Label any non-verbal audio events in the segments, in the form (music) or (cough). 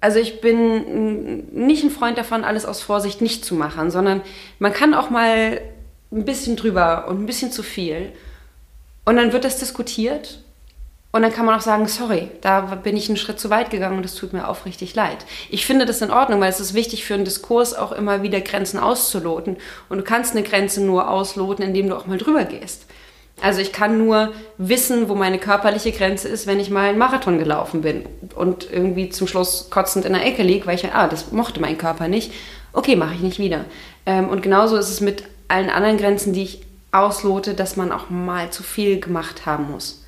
Also ich bin nicht ein Freund davon, alles aus Vorsicht nicht zu machen, sondern man kann auch mal ein bisschen drüber und ein bisschen zu viel. Und dann wird das diskutiert und dann kann man auch sagen, sorry, da bin ich einen Schritt zu weit gegangen und das tut mir aufrichtig leid. Ich finde das in Ordnung, weil es ist wichtig für einen Diskurs auch immer wieder Grenzen auszuloten. Und du kannst eine Grenze nur ausloten, indem du auch mal drüber gehst. Also ich kann nur wissen, wo meine körperliche Grenze ist, wenn ich mal einen Marathon gelaufen bin und irgendwie zum Schluss kotzend in der Ecke liege, weil ich, ah, das mochte mein Körper nicht. Okay, mache ich nicht wieder. Ähm, und genauso ist es mit allen anderen Grenzen, die ich auslote, dass man auch mal zu viel gemacht haben muss.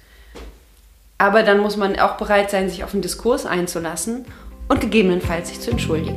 Aber dann muss man auch bereit sein, sich auf den Diskurs einzulassen und gegebenenfalls sich zu entschuldigen.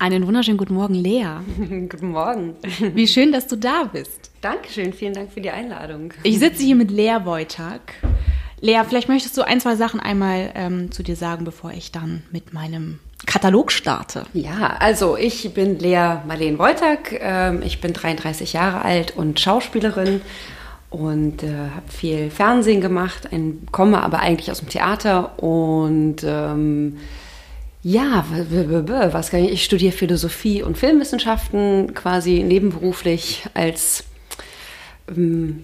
Einen wunderschönen guten Morgen, Lea. (laughs) guten Morgen. Wie schön, dass du da bist. Dankeschön, vielen Dank für die Einladung. Ich sitze hier mit Lea Wojtak. Lea, vielleicht möchtest du ein, zwei Sachen einmal ähm, zu dir sagen, bevor ich dann mit meinem Katalog starte. Ja, also ich bin Lea Marleen Wojtak. Ähm, ich bin 33 Jahre alt und Schauspielerin und äh, habe viel Fernsehen gemacht, ein, komme aber eigentlich aus dem Theater und ähm, ja, was kann ich? Ich studiere Philosophie und Filmwissenschaften quasi nebenberuflich als ähm,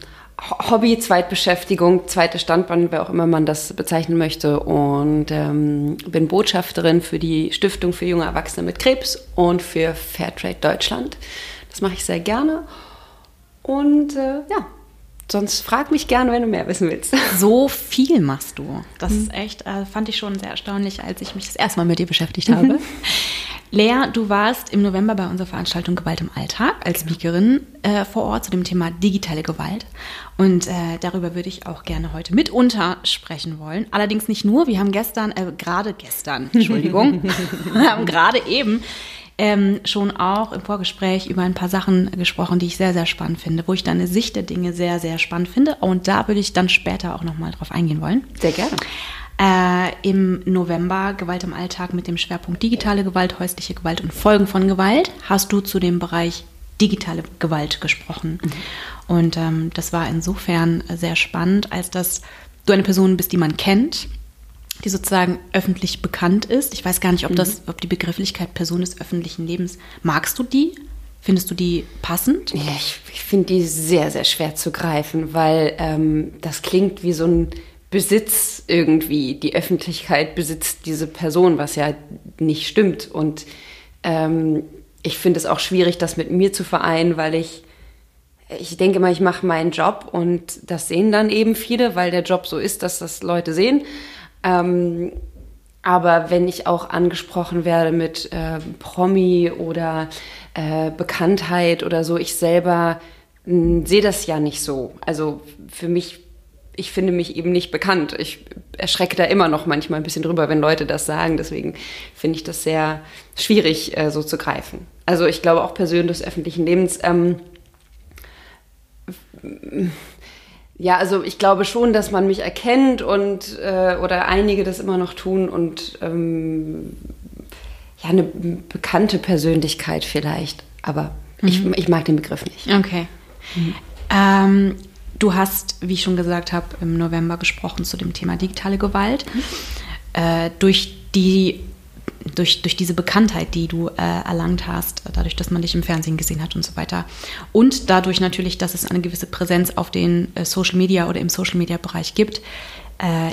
Hobby, Zweitbeschäftigung, zweite Standband, wer auch immer man das bezeichnen möchte. Und ähm, bin Botschafterin für die Stiftung für junge Erwachsene mit Krebs und für Fairtrade Deutschland. Das mache ich sehr gerne. Und äh, ja, Sonst frag mich gern, wenn du mehr wissen willst. (laughs) So viel machst du. Das mhm. ist echt, äh, fand ich schon sehr erstaunlich, als ich mich das erste Mal mit dir beschäftigt habe. Mhm. (laughs) Lea, du warst im November bei unserer Veranstaltung Gewalt im Alltag als genau. Speakerin äh, vor Ort zu dem Thema digitale Gewalt. Und äh, darüber würde ich auch gerne heute mitunter sprechen wollen. Allerdings nicht nur. Wir haben gestern, äh, gerade gestern, Entschuldigung, (laughs) wir haben gerade eben ähm, schon auch im Vorgespräch über ein paar Sachen gesprochen, die ich sehr, sehr spannend finde, wo ich deine Sicht der Dinge sehr, sehr spannend finde. Und da würde ich dann später auch nochmal drauf eingehen wollen. Sehr gerne. Äh, Im November Gewalt im Alltag mit dem Schwerpunkt digitale Gewalt, häusliche Gewalt und Folgen von Gewalt hast du zu dem Bereich digitale Gewalt gesprochen. Mhm. Und ähm, das war insofern sehr spannend, als dass du eine Person bist, die man kennt, die sozusagen öffentlich bekannt ist. Ich weiß gar nicht, ob, das, mhm. ob die Begrifflichkeit Person des öffentlichen Lebens, magst du die? Findest du die passend? Ja, ich, ich finde die sehr, sehr schwer zu greifen, weil ähm, das klingt wie so ein Besitz irgendwie. Die Öffentlichkeit besitzt diese Person, was ja nicht stimmt. Und ähm, ich finde es auch schwierig, das mit mir zu vereinen, weil ich ich denke mal, ich mache meinen Job und das sehen dann eben viele, weil der Job so ist, dass das Leute sehen. Ähm, aber wenn ich auch angesprochen werde mit äh, Promi oder äh, Bekanntheit oder so, ich selber hm, sehe das ja nicht so. Also für mich, ich finde mich eben nicht bekannt. Ich erschrecke da immer noch manchmal ein bisschen drüber, wenn Leute das sagen. Deswegen finde ich das sehr schwierig, äh, so zu greifen. Also ich glaube auch Personen des öffentlichen Lebens. Ähm, ja, also ich glaube schon, dass man mich erkennt und äh, oder einige das immer noch tun und ähm, ja, eine bekannte Persönlichkeit vielleicht. Aber mhm. ich, ich mag den Begriff nicht. Okay. Mhm. Ähm, du hast, wie ich schon gesagt habe, im November gesprochen zu dem Thema digitale Gewalt. Mhm. Äh, durch die durch, durch diese Bekanntheit, die du äh, erlangt hast, dadurch, dass man dich im Fernsehen gesehen hat und so weiter. Und dadurch natürlich, dass es eine gewisse Präsenz auf den äh, Social Media oder im Social Media Bereich gibt. Äh,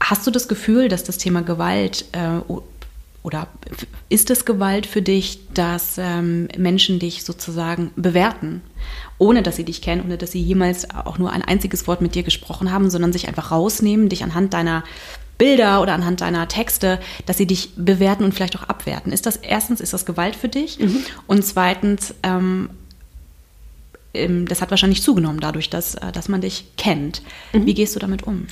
hast du das Gefühl, dass das Thema Gewalt äh, oder ist es Gewalt für dich, dass ähm, Menschen dich sozusagen bewerten, ohne dass sie dich kennen, ohne dass sie jemals auch nur ein einziges Wort mit dir gesprochen haben, sondern sich einfach rausnehmen, dich anhand deiner Bilder oder anhand deiner Texte, dass sie dich bewerten und vielleicht auch abwerten. Ist das erstens, ist das Gewalt für dich? Mhm. Und zweitens, ähm, ähm, das hat wahrscheinlich zugenommen dadurch, dass, äh, dass man dich kennt. Mhm. Wie gehst du damit um?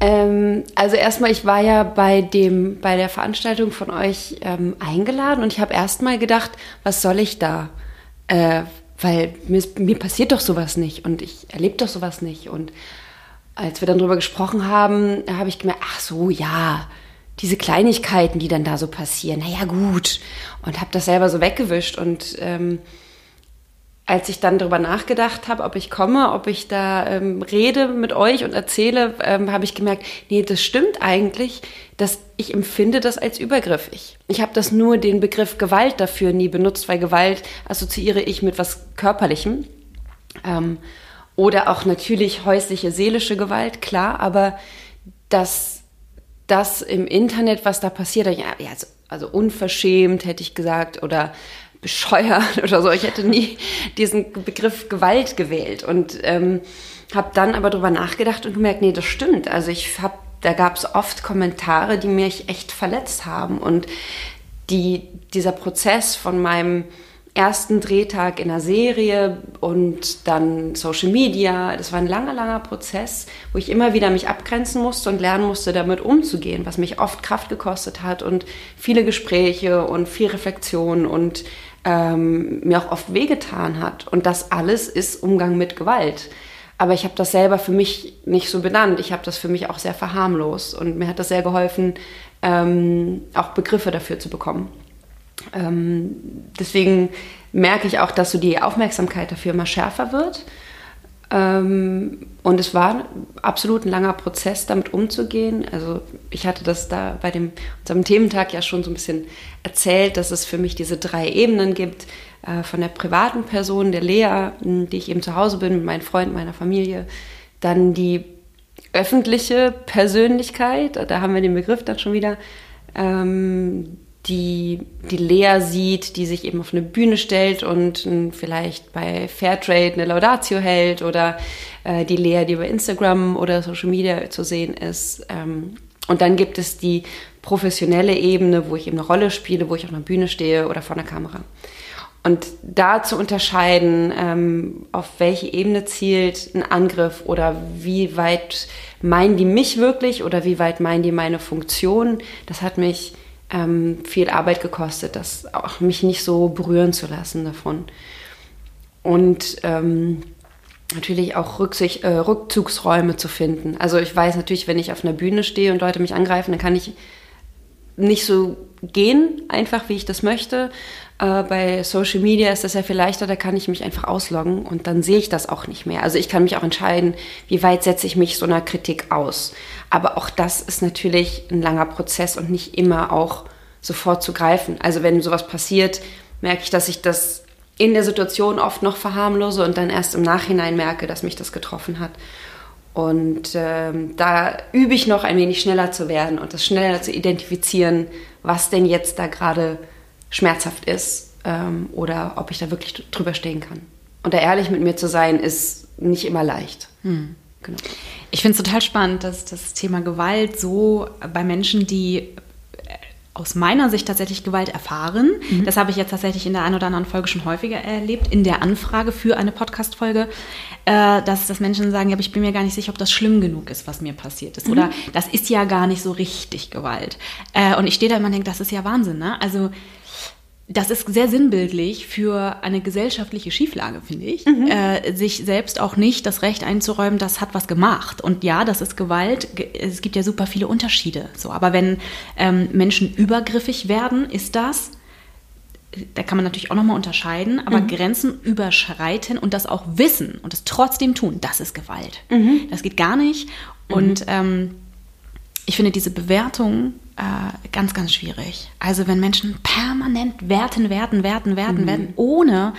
Ähm, also erstmal, ich war ja bei dem, bei der Veranstaltung von euch ähm, eingeladen und ich habe erstmal gedacht, was soll ich da? Äh, weil mir, mir, passiert doch sowas nicht und ich erlebe doch sowas nicht. Und als wir dann drüber gesprochen haben, habe ich gemerkt, ach so, ja, diese Kleinigkeiten, die dann da so passieren, naja gut. Und habe das selber so weggewischt und ähm, als ich dann darüber nachgedacht habe, ob ich komme, ob ich da ähm, rede mit euch und erzähle, ähm, habe ich gemerkt, nee, das stimmt eigentlich, dass ich empfinde das als übergriffig. Ich habe das nur den Begriff Gewalt dafür nie benutzt, weil Gewalt assoziiere ich mit was Körperlichem. Ähm, oder auch natürlich häusliche, seelische Gewalt, klar, aber dass das im Internet, was da passiert, ja, also, also unverschämt hätte ich gesagt, oder bescheuert (laughs) oder so. Ich hätte nie diesen Begriff Gewalt gewählt und ähm, habe dann aber drüber nachgedacht und gemerkt, nee, das stimmt. Also ich habe, da gab es oft Kommentare, die mich echt verletzt haben und die, dieser Prozess von meinem ersten Drehtag in der Serie und dann Social Media. Das war ein langer, langer Prozess, wo ich immer wieder mich abgrenzen musste und lernen musste, damit umzugehen, was mich oft Kraft gekostet hat und viele Gespräche und viel Reflexion und ähm, mir auch oft wehgetan hat. Und das alles ist Umgang mit Gewalt. Aber ich habe das selber für mich nicht so benannt. Ich habe das für mich auch sehr verharmlost. Und mir hat das sehr geholfen, ähm, auch Begriffe dafür zu bekommen. Ähm, deswegen merke ich auch, dass so die Aufmerksamkeit dafür immer schärfer wird. Ähm, und es war absolut ein langer Prozess, damit umzugehen. Also ich hatte das da bei dem, unserem Thementag ja schon so ein bisschen erzählt, dass es für mich diese drei Ebenen gibt. Äh, von der privaten Person, der Lea, die ich eben zu Hause bin, mit meinen Freunden, meiner Familie. Dann die öffentliche Persönlichkeit, da haben wir den Begriff dann schon wieder, ähm, die, die Lea sieht, die sich eben auf eine Bühne stellt und vielleicht bei Fairtrade eine Laudatio hält oder äh, die Lea, die bei Instagram oder Social Media zu sehen ist. Ähm, und dann gibt es die professionelle Ebene, wo ich eben eine Rolle spiele, wo ich auf einer Bühne stehe oder vor einer Kamera. Und da zu unterscheiden, ähm, auf welche Ebene zielt ein Angriff oder wie weit meinen die mich wirklich oder wie weit meinen die meine Funktion, das hat mich ähm, viel Arbeit gekostet, das auch mich nicht so berühren zu lassen davon. Und ähm, natürlich auch Rücksicht, äh, Rückzugsräume zu finden. Also ich weiß natürlich, wenn ich auf einer Bühne stehe und Leute mich angreifen, dann kann ich nicht so gehen, einfach wie ich das möchte. Äh, bei Social Media ist das ja viel leichter, da kann ich mich einfach ausloggen und dann sehe ich das auch nicht mehr. Also ich kann mich auch entscheiden, wie weit setze ich mich so einer Kritik aus. Aber auch das ist natürlich ein langer Prozess und nicht immer auch sofort zu greifen. Also wenn sowas passiert, merke ich, dass ich das in der Situation oft noch verharmlose und dann erst im Nachhinein merke, dass mich das getroffen hat. Und ähm, da übe ich noch ein wenig schneller zu werden und das schneller zu identifizieren, was denn jetzt da gerade schmerzhaft ist ähm, oder ob ich da wirklich drüber stehen kann. Und da ehrlich mit mir zu sein, ist nicht immer leicht. Hm. Genau. Ich finde es total spannend, dass das Thema Gewalt so bei Menschen, die aus meiner Sicht tatsächlich Gewalt erfahren. Mhm. Das habe ich jetzt tatsächlich in der einen oder anderen Folge schon häufiger erlebt, in der Anfrage für eine Podcast-Folge, äh, dass, dass Menschen sagen, ja, aber ich bin mir gar nicht sicher, ob das schlimm genug ist, was mir passiert ist. Mhm. Oder das ist ja gar nicht so richtig Gewalt. Äh, und ich stehe da immer und denke, das ist ja Wahnsinn. Ne? Also das ist sehr sinnbildlich für eine gesellschaftliche Schieflage, finde ich. Mhm. Äh, sich selbst auch nicht das Recht einzuräumen, das hat was gemacht. Und ja, das ist Gewalt. Es gibt ja super viele Unterschiede. So, aber wenn ähm, Menschen übergriffig werden, ist das, da kann man natürlich auch nochmal unterscheiden, aber mhm. Grenzen überschreiten und das auch wissen und es trotzdem tun, das ist Gewalt. Mhm. Das geht gar nicht. Und mhm. ähm, ich finde diese Bewertung äh, ganz, ganz schwierig. Also wenn Menschen permanent werten, werten, werten, werten, mhm. werten, ohne,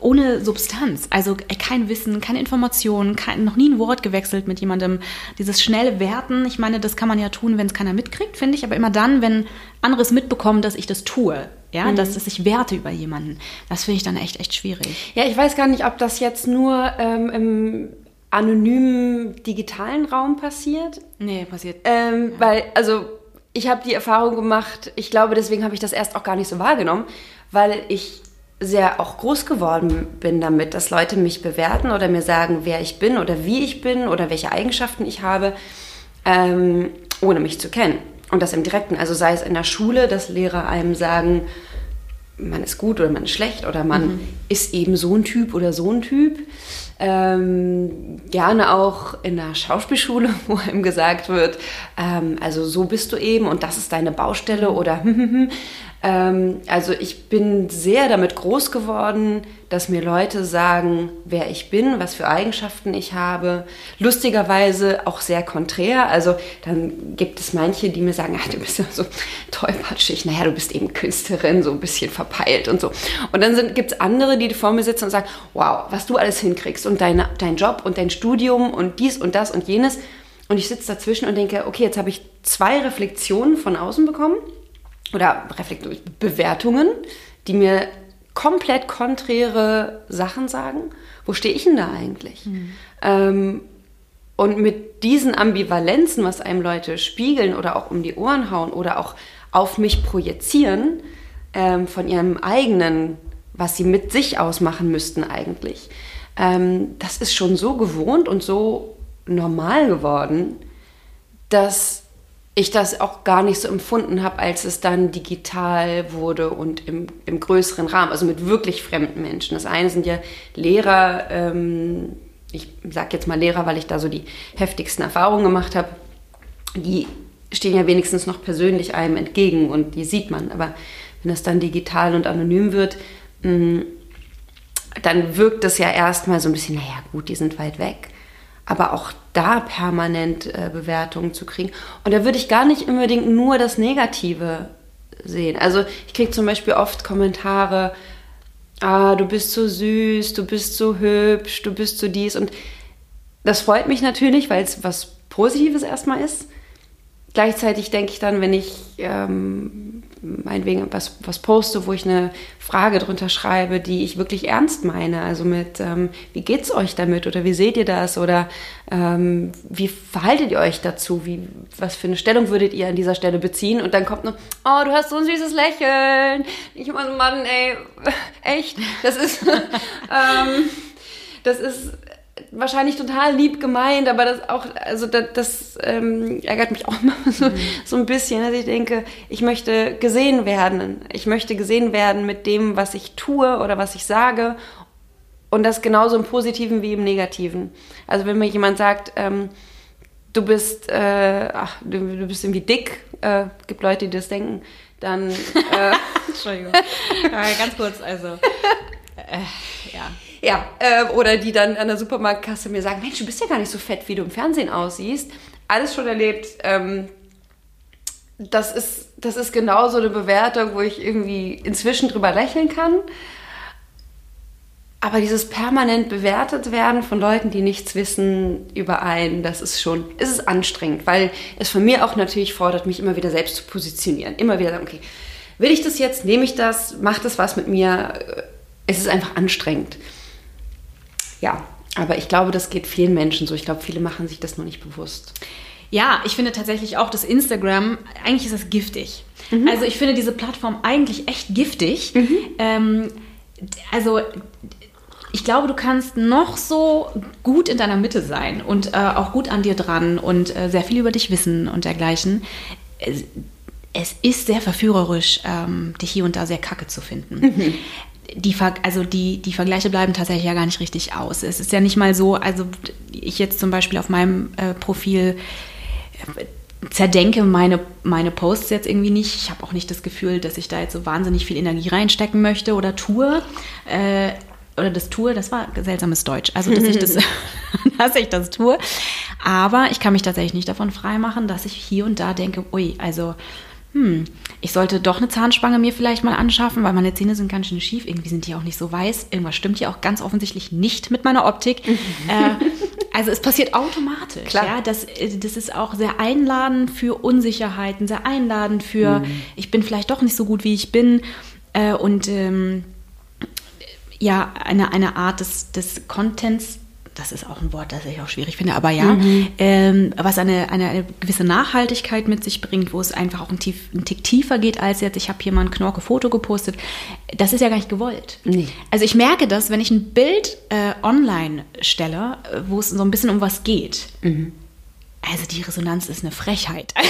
ohne Substanz, also kein Wissen, keine Informationen, kein, noch nie ein Wort gewechselt mit jemandem. Dieses schnelle Werten, ich meine, das kann man ja tun, wenn es keiner mitkriegt, finde ich, aber immer dann, wenn anderes mitbekommen, dass ich das tue. Ja, mhm. dass, dass ich werte über jemanden. Das finde ich dann echt, echt schwierig. Ja, ich weiß gar nicht, ob das jetzt nur ähm, im anonymen digitalen Raum passiert. Nee, passiert. Ähm, ja. Weil, also ich habe die Erfahrung gemacht, ich glaube, deswegen habe ich das erst auch gar nicht so wahrgenommen, weil ich sehr auch groß geworden bin damit, dass Leute mich bewerten oder mir sagen, wer ich bin oder wie ich bin oder welche Eigenschaften ich habe. ähm, ohne mich zu kennen. Und das im Direkten, also sei es in der Schule, dass Lehrer einem sagen, man ist gut oder man ist schlecht oder man mhm. ist eben so ein Typ oder so ein Typ. Ähm, gerne auch in der Schauspielschule, (laughs) wo einem gesagt wird, ähm, also so bist du eben und das ist deine Baustelle oder (laughs) ähm, also ich bin sehr damit groß geworden, dass mir Leute sagen, wer ich bin, was für Eigenschaften ich habe. Lustigerweise auch sehr konträr. Also dann gibt es manche, die mir sagen, ach, du bist ja so tollpatschig. Naja, du bist eben Künstlerin, so ein bisschen verpeilt und so. Und dann gibt es andere, die vor mir sitzen und sagen, wow, was du alles hinkriegst und deine, dein Job und dein Studium und dies und das und jenes. Und ich sitze dazwischen und denke, okay, jetzt habe ich zwei Reflexionen von außen bekommen oder Bewertungen, die mir komplett konträre Sachen sagen. Wo stehe ich denn da eigentlich? Mhm. Ähm, und mit diesen Ambivalenzen, was einem Leute spiegeln oder auch um die Ohren hauen oder auch auf mich projizieren, ähm, von ihrem eigenen, was sie mit sich ausmachen müssten eigentlich, ähm, das ist schon so gewohnt und so normal geworden, dass ich das auch gar nicht so empfunden habe, als es dann digital wurde und im, im größeren Rahmen, also mit wirklich fremden Menschen. Das eine sind ja Lehrer, ähm, ich sage jetzt mal Lehrer, weil ich da so die heftigsten Erfahrungen gemacht habe, die stehen ja wenigstens noch persönlich einem entgegen und die sieht man. Aber wenn das dann digital und anonym wird, mh, mm, dann wirkt das ja erstmal so ein bisschen, naja gut, die sind weit weg aber auch da permanent äh, Bewertungen zu kriegen. Und da würde ich gar nicht unbedingt nur das Negative sehen. Also ich kriege zum Beispiel oft Kommentare, ah, du bist so süß, du bist so hübsch, du bist so dies. Und das freut mich natürlich, weil es was Positives erstmal ist. Gleichzeitig denke ich dann, wenn ich ähm, meinetwegen was, was poste, wo ich eine Frage drunter schreibe, die ich wirklich ernst meine, also mit, ähm, wie geht's euch damit oder wie seht ihr das? Oder ähm, wie verhaltet ihr euch dazu, wie, was für eine Stellung würdet ihr an dieser Stelle beziehen? Und dann kommt nur, oh, du hast so ein süßes Lächeln. Ich so, Mann, ey, (laughs) echt, das ist, (laughs) ähm, das ist wahrscheinlich total lieb gemeint, aber das auch, also das, das ähm, ärgert mich auch immer (laughs) so, mhm. so ein bisschen, dass ich denke, ich möchte gesehen werden. Ich möchte gesehen werden mit dem, was ich tue oder was ich sage. Und das genauso im Positiven wie im Negativen. Also wenn mir jemand sagt, ähm, du bist, äh, ach, du, du, bist irgendwie dick, äh, gibt Leute, die das denken, dann. Äh, (laughs) Entschuldigung. Ja, (laughs) ganz kurz, also. Äh, ja. Ja, äh, oder die dann an der Supermarktkasse mir sagen, Mensch, du bist ja gar nicht so fett, wie du im Fernsehen aussiehst. Alles schon erlebt. Ähm, das ist, das ist genau so eine Bewertung, wo ich irgendwie inzwischen drüber lächeln kann. Aber dieses permanent bewertet werden von Leuten, die nichts wissen über einen, das ist schon, ist es anstrengend, weil es von mir auch natürlich fordert, mich immer wieder selbst zu positionieren. Immer wieder sagen, okay, will ich das jetzt, nehme ich das, macht das was mit mir? Es ist einfach anstrengend ja, aber ich glaube, das geht vielen Menschen so. Ich glaube, viele machen sich das nur nicht bewusst. Ja, ich finde tatsächlich auch, dass Instagram, eigentlich ist das giftig. Mhm. Also ich finde diese Plattform eigentlich echt giftig. Mhm. Ähm, also ich glaube, du kannst noch so gut in deiner Mitte sein und äh, auch gut an dir dran und äh, sehr viel über dich wissen und dergleichen. Es, es ist sehr verführerisch, ähm, dich hier und da sehr kacke zu finden. Mhm die, also die, die Vergleiche bleiben tatsächlich ja gar nicht richtig aus. Es ist ja nicht mal so, also ich jetzt zum Beispiel auf meinem äh, Profil äh, zerdenke meine, meine Posts jetzt irgendwie nicht. Ich habe auch nicht das Gefühl, dass ich da jetzt so wahnsinnig viel Energie reinstecken möchte oder tue. Äh, oder das tue, das war seltsames Deutsch. Also, dass ich das, (laughs) (laughs) dass ich das tue. Aber ich kann mich tatsächlich nicht davon freimachen, dass ich hier und da denke, ui, also hm, ich sollte doch eine Zahnspange mir vielleicht mal anschaffen, weil meine Zähne sind ganz schön schief. Irgendwie sind die auch nicht so weiß. Irgendwas stimmt hier auch ganz offensichtlich nicht mit meiner Optik. äh, also es passiert automatisch. Klar. Ja, das, äh, das ist auch sehr einladend für Unsicherheiten, sehr einladend für, mhm. ich bin vielleicht doch nicht so gut, wie ich bin. Äh, und ähm, ja, eine, eine Art des, des Contents das ist auch ein Wort, das ich auch schwierig finde, aber ja, mhm. ähm, was eine, eine, eine, gewisse Nachhaltigkeit mit sich bringt, wo es einfach auch ein, tief, ein Tick tiefer geht als jetzt, ich habe hier mal ein Knorke-Foto gepostet. Das ist ja gar nicht gewollt. Nee. Also ich merke das, wenn ich ein Bild äh, online stelle, wo es so ein bisschen um was geht. Mhm. Also die Resonanz ist eine Frechheit. (laughs) ja,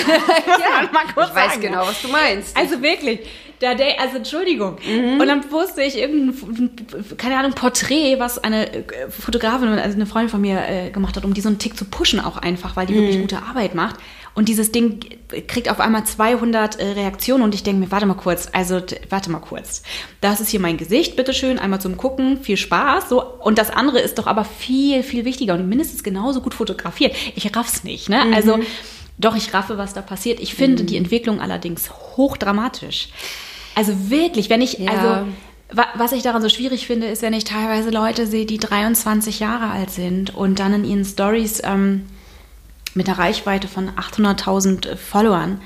ich weiß sagen. genau, was du meinst. Also wirklich, da der, also Entschuldigung. Mhm. Und dann wusste ich irgendein, keine Ahnung, Porträt, was eine äh, Fotografin, also eine Freundin von mir äh, gemacht hat, um die so einen Tick zu pushen auch einfach, weil die mhm. wirklich gute Arbeit macht. Und dieses Ding kriegt auf einmal 200 äh, Reaktionen und ich denke mir, warte mal kurz, also warte mal kurz. Das ist hier mein Gesicht, bitteschön, einmal zum Gucken, viel Spaß. So. Und das andere ist doch aber viel, viel wichtiger und mindestens genauso gut fotografiert. Ich raff's nicht, ne? Mhm. Also doch, ich raffe, was da passiert. Ich finde mhm. die Entwicklung allerdings hochdramatisch. Also wirklich, wenn ich, ja. also was ich daran so schwierig finde, ist, wenn ich teilweise Leute sehe, die 23 Jahre alt sind und dann in ihren Stories ähm, mit einer Reichweite von 800.000 Followern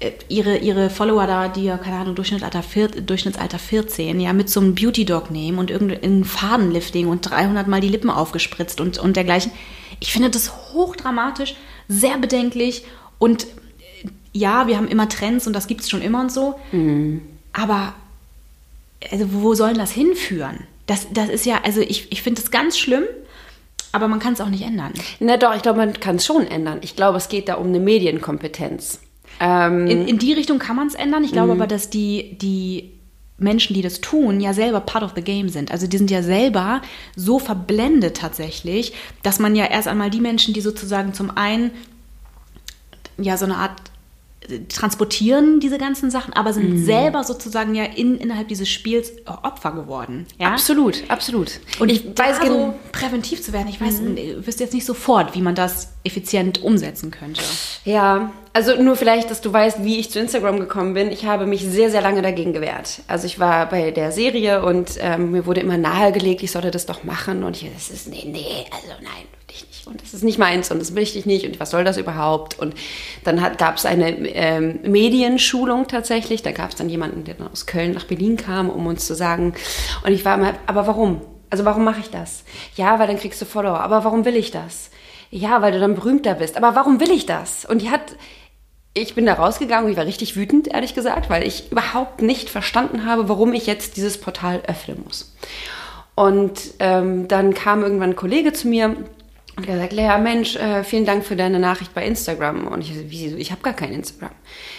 äh, ihre, ihre Follower da, die ja, keine Ahnung, Durchschnittsalter, Durchschnittsalter 14, ja, mit so einem Beauty-Dog nehmen und irgendein Fadenlifting und 300 Mal die Lippen aufgespritzt und, und dergleichen. Ich finde das hochdramatisch, sehr bedenklich und äh, ja, wir haben immer Trends und das gibt es schon immer und so. Mhm. Aber also wo sollen das hinführen? Das, das ist ja, also ich, ich finde das ganz schlimm aber man kann es auch nicht ändern. Na doch, ich glaube, man kann es schon ändern. Ich glaube, es geht da um eine Medienkompetenz. Ähm, in, in, die Richtung kann man es ändern. Ich glaube mhm. aber, dass die, die Menschen, die das tun, ja selber part of the game sind. Also die sind ja selber so verblendet tatsächlich, dass man ja erst einmal die Menschen, die sozusagen zum einen ja so eine Art transportieren diese ganzen Sachen, aber sind mhm. selber sozusagen ja in, innerhalb dieses Spiels Opfer geworden. Ja? Absolut, absolut. Und ich weiß so präventiv zu werden, ich weiß, mhm. wüsste jetzt nicht sofort, wie man das effizient umsetzen könnte. Ja, also nur vielleicht, dass du weißt, wie ich zu Instagram gekommen bin. Ich habe mich sehr, sehr lange dagegen gewehrt. Also ich war bei der Serie und ähm, mir wurde immer nahegelegt, ich sollte das doch machen und ich, das ist, nee, nee, also nein, ich. Und das ist nicht meins und das will ich nicht und was soll das überhaupt? Und dann gab es eine ähm, Medienschulung tatsächlich. Da gab es dann jemanden, der dann aus Köln nach Berlin kam, um uns zu sagen. Und ich war immer, aber warum? Also warum mache ich das? Ja, weil dann kriegst du Follower. Aber warum will ich das? Ja, weil du dann berühmter bist. Aber warum will ich das? Und die hat ich bin da rausgegangen und ich war richtig wütend, ehrlich gesagt, weil ich überhaupt nicht verstanden habe, warum ich jetzt dieses Portal öffnen muss. Und ähm, dann kam irgendwann ein Kollege zu mir und er sagt, Lea, Mensch, äh, vielen Dank für deine Nachricht bei Instagram. Und ich, wie, ich habe gar kein Instagram.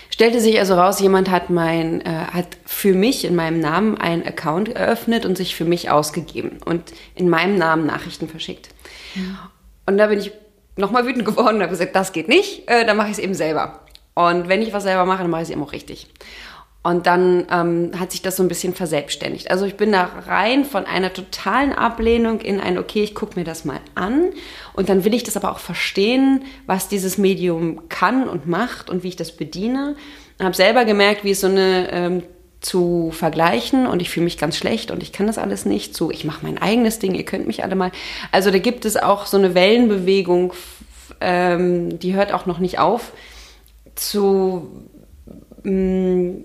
Stellte sich also raus, jemand hat mein, äh, hat für mich in meinem Namen einen Account eröffnet und sich für mich ausgegeben und in meinem Namen Nachrichten verschickt. Mhm. Und da bin ich nochmal wütend geworden und habe gesagt, das geht nicht, äh, dann mache ich es eben selber. Und wenn ich was selber mache, dann mache ich es eben auch richtig. Und dann ähm, hat sich das so ein bisschen verselbstständigt. Also ich bin da rein von einer totalen Ablehnung in ein, okay, ich gucke mir das mal an und dann will ich das aber auch verstehen, was dieses Medium kann und macht und wie ich das bediene. Und habe selber gemerkt, wie es so eine ähm, zu vergleichen und ich fühle mich ganz schlecht und ich kann das alles nicht. So, ich mache mein eigenes Ding, ihr könnt mich alle mal. Also da gibt es auch so eine Wellenbewegung, ähm, die hört auch noch nicht auf zu mm,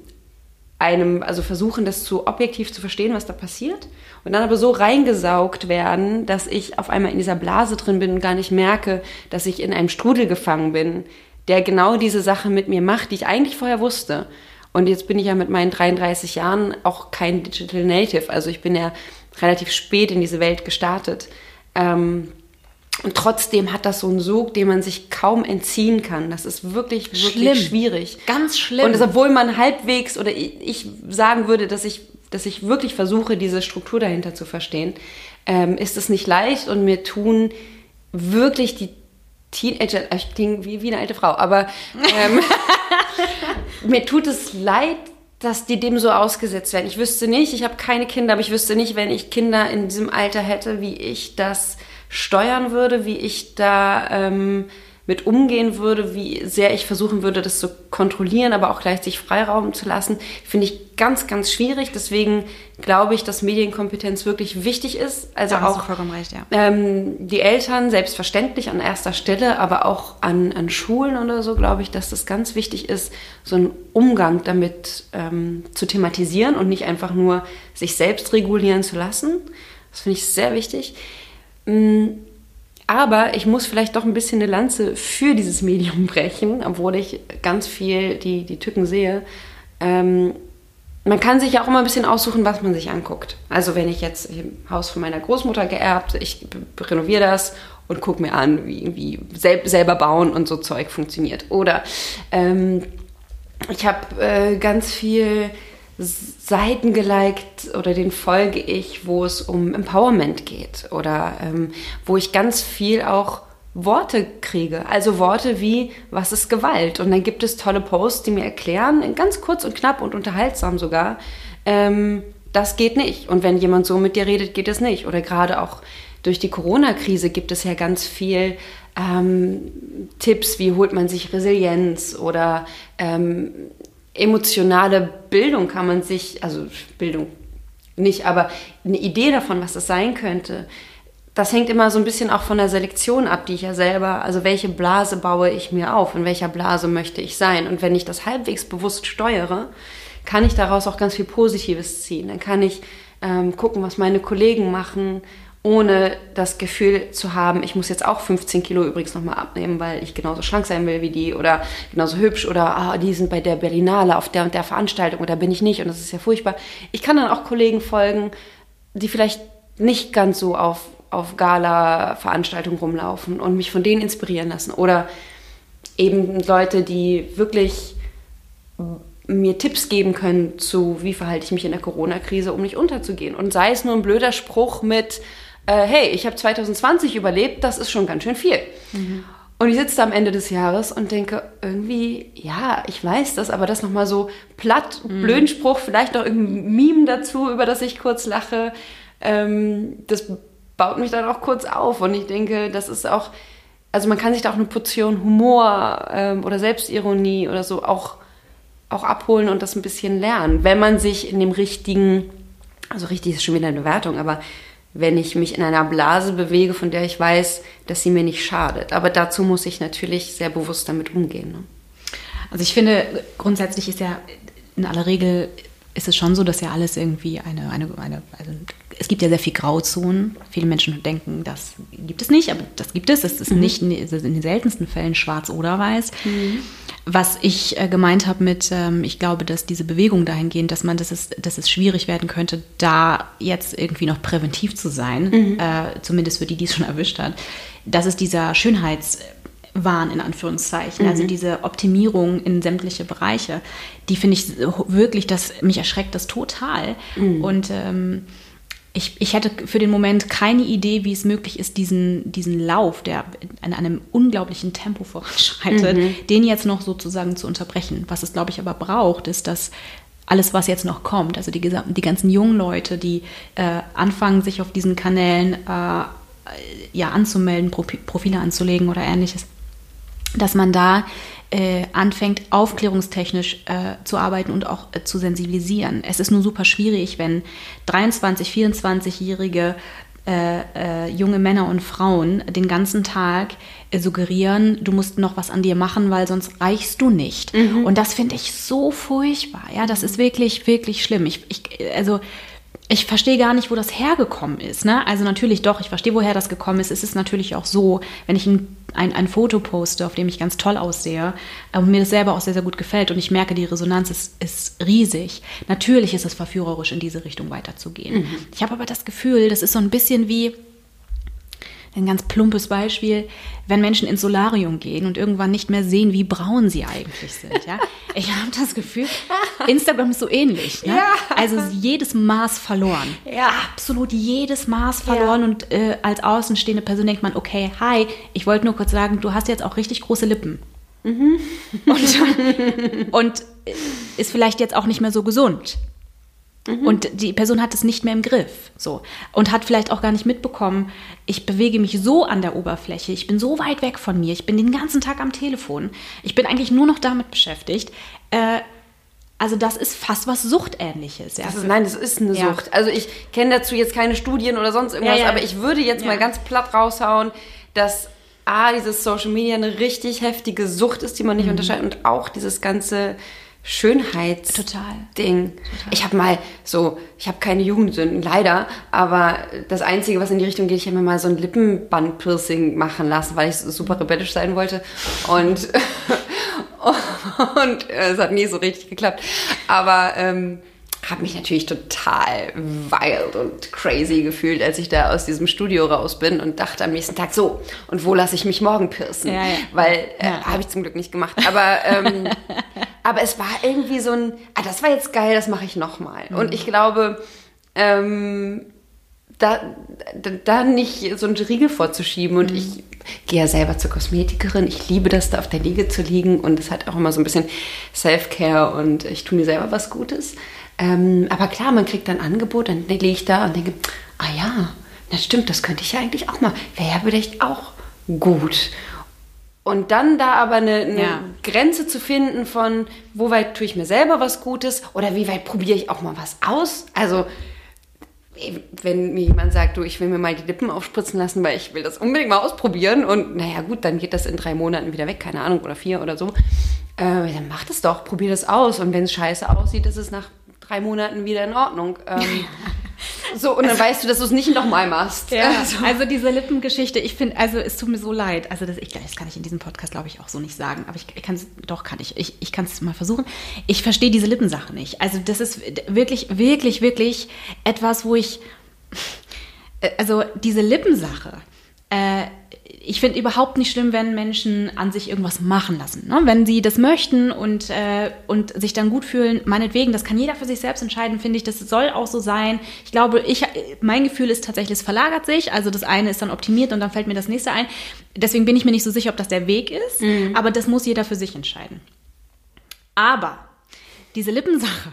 einem, also versuchen, das zu objektiv zu verstehen, was da passiert. Und dann aber so reingesaugt werden, dass ich auf einmal in dieser Blase drin bin und gar nicht merke, dass ich in einem Strudel gefangen bin, der genau diese Sache mit mir macht, die ich eigentlich vorher wusste. Und jetzt bin ich ja mit meinen 33 Jahren auch kein Digital Native. Also ich bin ja relativ spät in diese Welt gestartet. Ähm, und trotzdem hat das so einen Sog, dem man sich kaum entziehen kann. Das ist wirklich, wirklich schlimm. schwierig. Ganz schlimm. Und das, obwohl man halbwegs, oder ich sagen würde, dass ich, dass ich wirklich versuche, diese Struktur dahinter zu verstehen, ähm, ist es nicht leicht und mir tun wirklich die Teenager, ich klinge wie, wie eine alte Frau, aber ähm, (laughs) mir tut es leid, dass die dem so ausgesetzt werden. Ich wüsste nicht, ich habe keine Kinder, aber ich wüsste nicht, wenn ich Kinder in diesem Alter hätte, wie ich das steuern würde, wie ich da ähm, mit umgehen würde, wie sehr ich versuchen würde, das zu kontrollieren, aber auch gleichzeitig Freiraum zu lassen, finde ich ganz, ganz schwierig. Deswegen glaube ich, dass Medienkompetenz wirklich wichtig ist. Also da auch recht, ja. ähm, die Eltern selbstverständlich an erster Stelle, aber auch an, an Schulen oder so, glaube ich, dass das ganz wichtig ist, so einen Umgang damit ähm, zu thematisieren und nicht einfach nur sich selbst regulieren zu lassen. Das finde ich sehr wichtig. Mm, aber ich muss vielleicht doch ein bisschen eine Lanze für dieses Medium (laughs) brechen, obwohl ich ganz viel die, die Tücken sehe. Ähm, man kann sich ja auch immer ein bisschen aussuchen, was man sich anguckt. Also wenn ich jetzt im Haus von meiner Großmutter geerbt, ich renoviere das und gucke mir an, wie irgendwie sel selber bauen und so Zeug funktioniert. Oder ähm, ich habe äh, ganz viel Seiten geliked oder den folge ich, wo es um Empowerment geht oder ähm, wo ich ganz viel auch Worte kriege. Also Worte wie, was ist Gewalt? Und dann gibt es tolle Posts, die mir erklären, ganz kurz und knapp und unterhaltsam sogar, ähm, das geht nicht. Und wenn jemand so mit dir redet, geht es nicht. Oder gerade auch durch die Corona-Krise gibt es ja ganz viel ähm, Tipps, wie holt man sich Resilienz oder ähm, emotionale Bildung kann man sich, also Bildung nicht, aber eine Idee davon, was das sein könnte, das hängt immer so ein bisschen auch von der Selektion ab, die ich ja selber, also welche Blase baue ich mir auf, in welcher Blase möchte ich sein. Und wenn ich das halbwegs bewusst steuere, kann ich daraus auch ganz viel Positives ziehen. Dann kann ich ähm, gucken, was meine Kollegen machen, ohne das Gefühl zu haben, ich muss jetzt auch 15 Kilo übrigens nochmal abnehmen, weil ich genauso schlank sein will wie die oder genauso hübsch oder ah, die sind bei der Berlinale auf der und der Veranstaltung oder bin ich nicht und das ist ja furchtbar. Ich kann dann auch Kollegen folgen, die vielleicht nicht ganz so auf auf Gala-Veranstaltungen rumlaufen und mich von denen inspirieren lassen. Oder eben Leute, die wirklich mir Tipps geben können zu, wie verhalte ich mich in der Corona-Krise, um nicht unterzugehen. Und sei es nur ein blöder Spruch mit, äh, hey, ich habe 2020 überlebt, das ist schon ganz schön viel. Mhm. Und ich sitze da am Ende des Jahres und denke, irgendwie, ja, ich weiß das, aber das nochmal so platt, mhm. blöden Spruch, vielleicht noch irgendein Meme dazu, über das ich kurz lache. Ähm, das baut mich dann auch kurz auf. Und ich denke, das ist auch, also man kann sich da auch eine Portion Humor ähm, oder Selbstironie oder so auch, auch abholen und das ein bisschen lernen, wenn man sich in dem richtigen, also richtig ist schon wieder eine Wertung, aber wenn ich mich in einer Blase bewege, von der ich weiß, dass sie mir nicht schadet. Aber dazu muss ich natürlich sehr bewusst damit umgehen. Ne? Also ich finde, grundsätzlich ist ja in aller Regel ist es schon so, dass ja alles irgendwie eine, eine, eine also es gibt ja sehr viel Grauzonen. Viele Menschen denken, das gibt es nicht, aber das gibt es. Es ist mhm. nicht in den seltensten Fällen schwarz oder weiß. Mhm. Was ich äh, gemeint habe mit, ähm, ich glaube, dass diese Bewegung dahingehend, dass man, dass es, dass es schwierig werden könnte, da jetzt irgendwie noch präventiv zu sein, mhm. äh, zumindest für die, die es schon erwischt hat, das ist dieser Schönheits- Wahn in Anführungszeichen, also mhm. also diese Optimierung in sämtliche Bereiche, die finde ich wirklich, das mich erschreckt das total. Mhm. Und ähm, ich, ich hätte für den Moment keine Idee, wie es möglich ist, diesen, diesen Lauf, der in einem unglaublichen Tempo voranschreitet, mhm. den jetzt noch sozusagen zu unterbrechen. Was es, glaube ich, aber braucht, ist, dass alles, was jetzt noch kommt, also die, die ganzen jungen Leute, die äh, anfangen, sich auf diesen Kanälen äh, ja, anzumelden, Profile anzulegen oder ähnliches, dass man da äh, anfängt, aufklärungstechnisch äh, zu arbeiten und auch äh, zu sensibilisieren. Es ist nur super schwierig, wenn 23, 24-jährige äh, äh, junge Männer und Frauen den ganzen Tag äh, suggerieren, du musst noch was an dir machen, weil sonst reichst du nicht. Mhm. Und das finde ich so furchtbar. Ja, das ist wirklich, wirklich schlimm. Ich, ich also ich verstehe gar nicht, wo das hergekommen ist. Ne? Also natürlich doch, ich verstehe, woher das gekommen ist. Es ist natürlich auch so, wenn ich ein, ein, ein Foto poste, auf dem ich ganz toll aussehe und mir das selber auch sehr, sehr gut gefällt und ich merke, die Resonanz ist, ist riesig. Natürlich ist es verführerisch, in diese Richtung weiterzugehen. Mhm. Ich habe aber das Gefühl, das ist so ein bisschen wie, ein ganz plumpes Beispiel, wenn Menschen ins Solarium gehen und irgendwann nicht mehr sehen, wie braun sie eigentlich sind. Ja? (laughs) Ich habe das Gefühl, Instagram ist so ähnlich. Ne? Ja. Also jedes Maß verloren. Ja. Absolut jedes Maß verloren. Ja. Und äh, als außenstehende Person denkt man, okay, hi, ich wollte nur kurz sagen, du hast jetzt auch richtig große Lippen. Mhm. Und, und ist vielleicht jetzt auch nicht mehr so gesund. Mhm. Und die Person hat es nicht mehr im Griff. So. Und hat vielleicht auch gar nicht mitbekommen, ich bewege mich so an der Oberfläche, ich bin so weit weg von mir, ich bin den ganzen Tag am Telefon, ich bin eigentlich nur noch damit beschäftigt. Äh, also das ist fast was Suchtähnliches. Ja. Das ist, nein, das ist eine ja. Sucht. Also ich kenne dazu jetzt keine Studien oder sonst irgendwas, ja, aber ich würde jetzt mal ganz platt raushauen, dass A, dieses Social Media eine richtig heftige Sucht ist, die man nicht mhm. unterscheidet und auch dieses ganze Schönheitsding. Ich habe mal so, ich habe keine Jugendsünden, leider, aber das Einzige, was in die Richtung geht, ich habe mir mal so ein Lippenbandpiercing machen lassen, weil ich super rebellisch sein wollte. Und, (laughs) und äh, es hat nie so richtig geklappt. Aber ähm, habe mich natürlich total wild und crazy gefühlt, als ich da aus diesem Studio raus bin und dachte am nächsten Tag so, und wo lasse ich mich morgen piercen? Ja, ja. Weil, äh, ja. habe ich zum Glück nicht gemacht. Aber, ähm, (laughs) aber es war irgendwie so ein, ah, das war jetzt geil, das mache ich nochmal. Mhm. Und ich glaube, ähm, da, da, da nicht so einen Riegel vorzuschieben. Und mhm. ich gehe ja selber zur Kosmetikerin. Ich liebe das, da auf der Liege zu liegen. Und es hat auch immer so ein bisschen Self-Care und ich tue mir selber was Gutes. Ähm, aber klar, man kriegt dann Angebot, dann liege ich da und denke, ah ja, das stimmt, das könnte ich ja eigentlich auch mal. Wäre ja vielleicht auch gut. Und dann da aber eine, eine ja. Grenze zu finden von, wo weit tue ich mir selber was Gutes oder wie weit probiere ich auch mal was aus. Also wenn mir jemand sagt, du, ich will mir mal die Lippen aufspritzen lassen, weil ich will das unbedingt mal ausprobieren und naja gut, dann geht das in drei Monaten wieder weg, keine Ahnung, oder vier oder so, äh, dann mach das doch, probier das aus und wenn es scheiße aussieht, ist es nach drei Monaten wieder in Ordnung. Ähm, (laughs) so, und dann also, weißt du, dass du es nicht nochmal machst. Ja, also. also diese Lippengeschichte, ich finde, also es tut mir so leid. Also das, ich, das kann ich in diesem Podcast, glaube ich, auch so nicht sagen. Aber ich, ich kann es, doch kann ich. Ich, ich kann es mal versuchen. Ich verstehe diese Lippensache nicht. Also das ist wirklich, wirklich, wirklich etwas, wo ich, also diese Lippensache, äh, ich finde überhaupt nicht schlimm, wenn Menschen an sich irgendwas machen lassen. Ne? Wenn sie das möchten und, äh, und sich dann gut fühlen, meinetwegen, das kann jeder für sich selbst entscheiden, finde ich, das soll auch so sein. Ich glaube, ich, mein Gefühl ist tatsächlich, es verlagert sich. Also das eine ist dann optimiert und dann fällt mir das nächste ein. Deswegen bin ich mir nicht so sicher, ob das der Weg ist, mhm. aber das muss jeder für sich entscheiden. Aber diese Lippensache,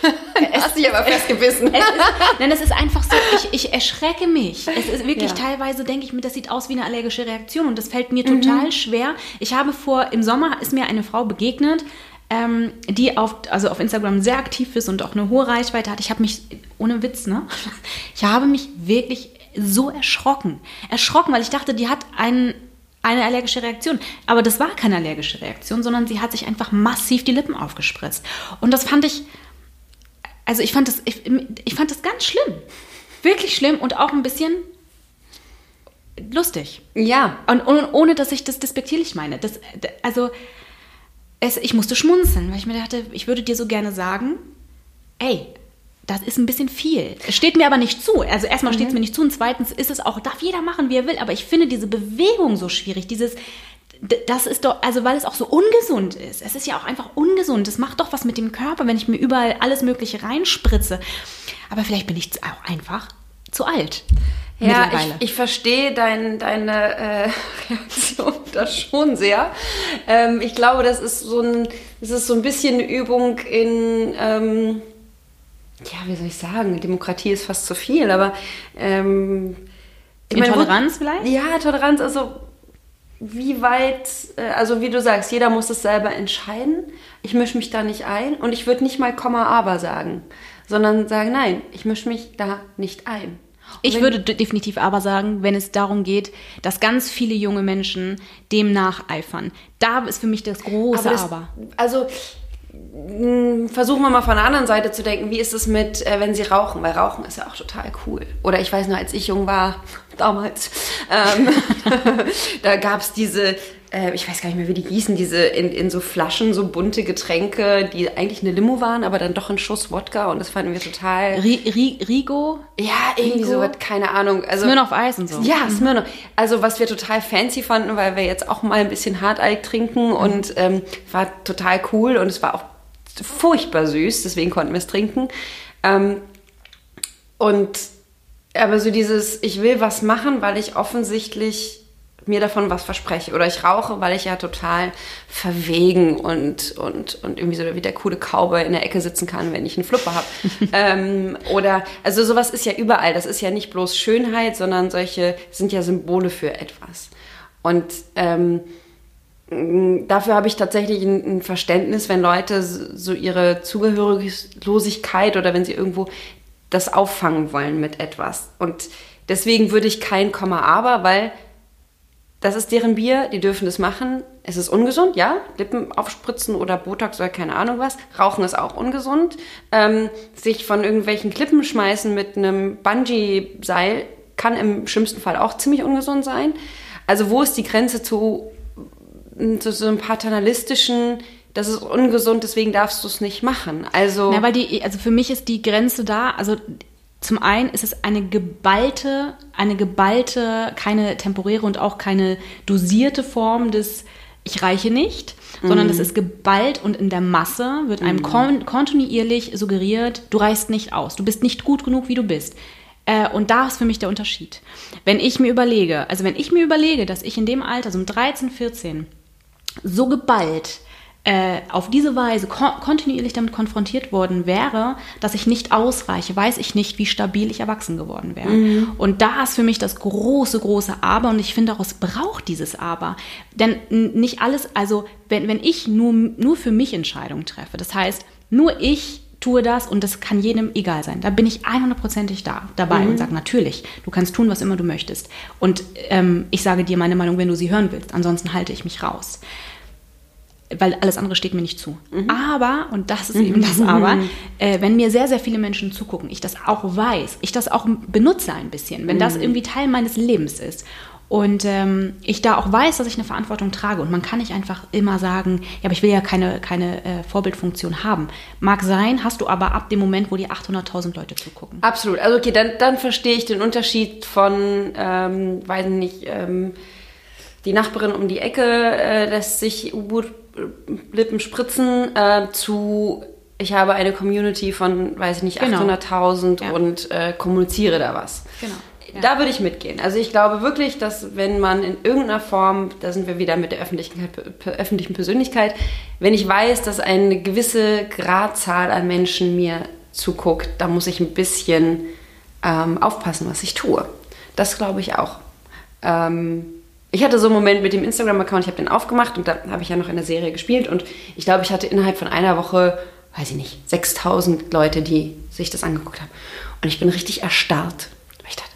(laughs) Hast dich aber festgebissen. Es ist, nein, es ist einfach so, ich, ich erschrecke mich. Es ist wirklich ja. teilweise, denke ich mir, das sieht aus wie eine allergische Reaktion und das fällt mir total mhm. schwer. Ich habe vor, im Sommer ist mir eine Frau begegnet, ähm, die auf, also auf Instagram sehr aktiv ist und auch eine hohe Reichweite hat. Ich habe mich, ohne Witz, ne? (laughs) Ich habe mich wirklich so erschrocken. Erschrocken, weil ich dachte, die hat einen eine allergische Reaktion. Aber das war keine allergische Reaktion, sondern sie hat sich einfach massiv die Lippen aufgespritzt. Und das fand ich, also ich fand das, ich, ich fand das ganz schlimm. Wirklich schlimm und auch ein bisschen lustig. Ja. Und, und ohne, dass ich das despektierlich meine. Das, also, es, ich musste schmunzeln, weil ich mir dachte, ich würde dir so gerne sagen, ey, das ist ein bisschen viel. Es steht mir aber nicht zu. Also erstmal mhm. steht es mir nicht zu und zweitens ist es auch, darf jeder machen, wie er will, aber ich finde diese Bewegung so schwierig, dieses, das ist doch, also weil es auch so ungesund ist. Es ist ja auch einfach ungesund. Es macht doch was mit dem Körper, wenn ich mir überall alles Mögliche reinspritze. Aber vielleicht bin ich auch einfach zu alt. Ja, ich, ich verstehe dein, deine äh, (laughs) Reaktion da schon sehr. Ähm, ich glaube, das ist so ein, das ist so ein bisschen eine Übung in, ähm, ja, wie soll ich sagen, Demokratie ist fast zu viel, aber ähm, in meine, Toleranz vielleicht? Ja, Toleranz, also wie weit, äh, also wie du sagst, jeder muss es selber entscheiden. Ich mische mich da nicht ein und ich würde nicht mal Komma aber sagen, sondern sagen, nein, ich mische mich da nicht ein. ich würde definitiv aber sagen, wenn es darum geht, dass ganz viele junge Menschen dem nacheifern. Da ist für mich das große aber. Das, aber. Also hm, versuchen wir mal von der anderen Seite zu denken, wie ist es mit, äh, wenn sie rauchen? Weil Rauchen ist ja auch total cool. Oder ich weiß nur, als ich jung war, damals, ähm, (laughs) da gab es diese, äh, ich weiß gar nicht mehr, wie die hießen, diese in, in so Flaschen, so bunte Getränke, die eigentlich eine Limo waren, aber dann doch ein Schuss Wodka und das fanden wir total... Rigo? Ja, irgendwie so, keine Ahnung. Also, Smirnoff Eis und so. Ja, mhm. Smirnoff. Also was wir total fancy fanden, weil wir jetzt auch mal ein bisschen Hartalk trinken mhm. und ähm, war total cool und es war auch furchtbar süß, deswegen konnten wir es trinken. Ähm, und aber so dieses, ich will was machen, weil ich offensichtlich mir davon was verspreche. Oder ich rauche, weil ich ja total verwegen und, und, und irgendwie so wie der coole Cowboy in der Ecke sitzen kann, wenn ich einen Flupper habe. (laughs) ähm, oder, also sowas ist ja überall. Das ist ja nicht bloß Schönheit, sondern solche sind ja Symbole für etwas. Und ähm, Mm, dafür habe ich tatsächlich ein, Verständnis, wenn Leute so ihre Zugehöriglosigkeit oder wenn sie irgendwo das auffangen wollen mit etwas. Und deswegen würde ich kein Komma aber, weil das ist deren Bier, die dürfen das machen. Es ist ungesund, ja. Lippen aufspritzen oder Botox oder keine Ahnung was. Rauchen ist auch ungesund. Ähm, sich von irgendwelchen Klippen schmeißen mit einem Bungee-Seil kann im schlimmsten Fall auch ziemlich ungesund sein. Also wo ist die Grenze zu zu so einem paternalistischen, das ist ungesund, deswegen darfst du es nicht machen. Also, Na, weil die, also für mich ist die Grenze da, also zum einen ist es eine geballte, eine geballte, keine temporäre und auch keine dosierte Form des Ich reiche nicht, sondern es ist geballt und in der Masse wird einem kon kontinuierlich suggeriert, du reichst nicht aus, du bist nicht gut genug, wie du bist. Äh, und da ist für mich der Unterschied. Wenn ich mir überlege, also wenn ich mir überlege, dass ich in dem Alter, so um 13, 14, so geballt äh, auf diese Weise kon kontinuierlich damit konfrontiert worden wäre, dass ich nicht ausreiche, weiß ich nicht, wie stabil ich erwachsen geworden wäre. Und da ist für mich das große, große Aber und ich finde auch, es braucht dieses Aber. Denn nicht alles, also wenn, wenn ich nur, nur für mich Entscheidungen treffe, das heißt, nur ich tue das und das kann jedem egal sein. Da bin ich 100%ig da, dabei und sage natürlich, du kannst tun, was immer du möchtest. Und ähm, ich sage dir meine Meinung, wenn du sie hören willst. Ansonsten halte ich mich raus. Weil alles andere steht mir nicht zu. Aber, und das ist eben das Aber, äh, wenn mir sehr, sehr viele Menschen zugucken, ich das auch weiß, ich das auch benutze ein bisschen, wenn das irgendwie Teil meines Lebens ist und ähm, ich da auch weiß, dass ich eine Verantwortung trage und man kann nicht einfach immer sagen, ja, aber ich will ja keine, keine äh, Vorbildfunktion haben. Mag sein, hast du aber ab dem Moment, wo dir 800.000 Leute zugucken. Absolut. Also okay, dann, dann verstehe ich den Unterschied von, ähm, weiß nicht, ähm, die Nachbarin um die Ecke äh, lässt sich U-Boot-Lippen spritzen äh, zu, ich habe eine Community von, weiß ich nicht, Genau. 800.000 Ja. und äh, kommuniziere da was. Genau. Ja. Da würde ich mitgehen. Also ich glaube wirklich, dass wenn man in irgendeiner Form, da sind wir wieder mit der öffentlichen, öffentlichen Persönlichkeit, wenn ich weiß, dass eine gewisse Gradzahl an Menschen mir zuguckt, da muss ich ein bisschen ähm, aufpassen, was ich tue. Das glaube ich auch. Ähm, ich hatte so einen Moment mit dem Instagram-Account, ich habe den aufgemacht und da habe ich ja noch in der Serie gespielt und ich glaube, ich hatte innerhalb von einer Woche, weiß ich nicht, 6000 Leute, die sich das angeguckt haben. Und ich bin richtig erstarrt. Ich dachte,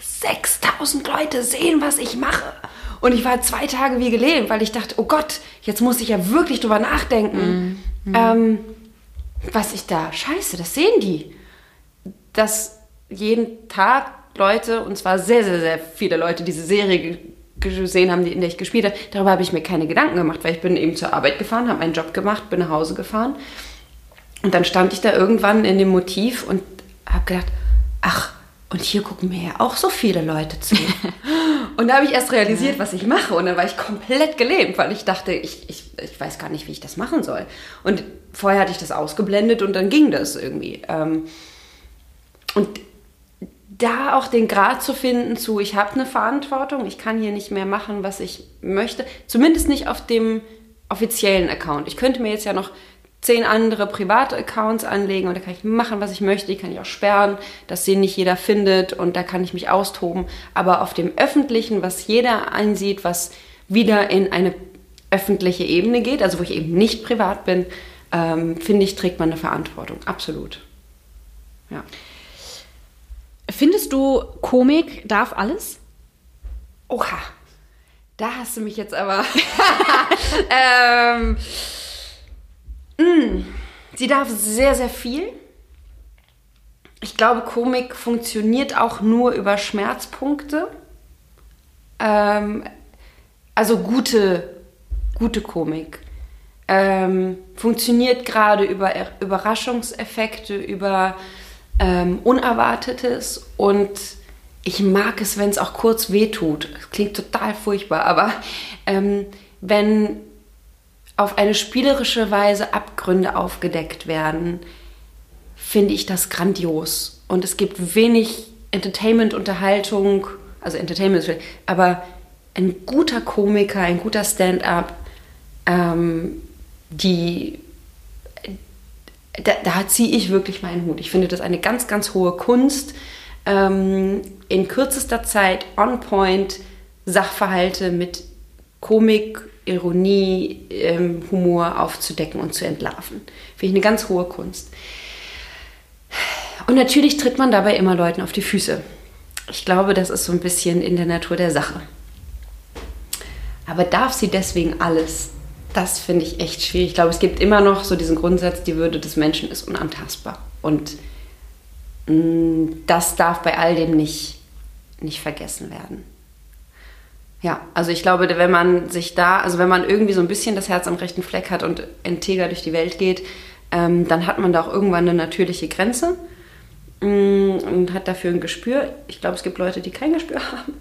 6000 Leute sehen, was ich mache. Und ich war zwei Tage wie gelähmt, weil ich dachte, oh Gott, jetzt muss ich ja wirklich drüber nachdenken. Ähm, was ich da, scheiße, das sehen die. Dass jeden Tag Leute, und zwar sehr, sehr, sehr viele Leute, diese Serie gesehen haben, in der ich gespielt habe, darüber habe ich mir keine Gedanken gemacht, weil ich bin eben zur Arbeit gefahren, habe meinen Job gemacht, bin nach Hause gefahren. Und dann stand ich da irgendwann in dem Motiv und habe gedacht, ach, und hier gucken mir ja auch so viele Leute zu. (laughs) und da habe ich erst realisiert, was ich mache. Und dann war ich komplett gelähmt, weil ich dachte, ich, ich, ich weiß gar nicht, wie ich das machen soll. Und vorher hatte ich das ausgeblendet und dann ging das irgendwie. Ähm, und da auch den Grad zu finden zu, ich habe eine Verantwortung, ich kann hier nicht mehr machen, was ich möchte. Zumindest nicht auf dem offiziellen Account. Ich könnte mir jetzt ja noch zehn andere private Accounts anlegen und da kann ich machen, was ich möchte. Die kann ich auch sperren, dass sie nicht jeder findet und da kann ich mich austoben. Aber auf dem öffentlichen, was jeder einsieht, was wieder in eine öffentliche Ebene geht, also wo ich eben nicht privat bin, ähm, finde ich, trägt man eine Verantwortung. Absolut. Ja. Findest du, Komik darf alles? Oha, da hast du mich jetzt aber. (laughs) ähm, mh, sie darf sehr, sehr viel. Ich glaube, Komik funktioniert auch nur über Schmerzpunkte. Ähm, also gute, gute Komik. Ähm, funktioniert gerade über Er- Überraschungseffekte, über ähm, Unerwartetes und ich mag es, wenn es auch kurz wehtut. Das klingt total furchtbar, aber ähm, wenn auf eine spielerische Weise Abgründe aufgedeckt werden, finde ich das grandios. Und es gibt wenig Entertainment, Unterhaltung, also Entertainment, aber ein guter Komiker, ein guter Stand-up, ähm, die da, da ziehe ich wirklich meinen Hut. Ich finde das eine ganz, ganz hohe Kunst, ähm, in kürzester Zeit on point Sachverhalte mit Komik, Ironie, ähm, Humor aufzudecken und zu entlarven. Finde ich eine ganz hohe Kunst. Und natürlich tritt man dabei immer Leuten auf die Füße. Ich glaube, das ist so ein bisschen in der Natur der Sache. Aber darf sie deswegen alles? Das finde ich echt schwierig. Ich glaube, es gibt immer noch so diesen Grundsatz, die Würde des Menschen ist unantastbar. Und mh, das darf bei all dem nicht, nicht vergessen werden. Ja, also ich glaube, wenn man sich da, also wenn man irgendwie so ein bisschen das Herz am rechten Fleck hat und integer durch die Welt geht, ähm, dann hat man da auch irgendwann eine natürliche Grenze mh, mm, und hat dafür ein Gespür. Ich glaube, es gibt Leute, die kein Gespür (laughs) haben.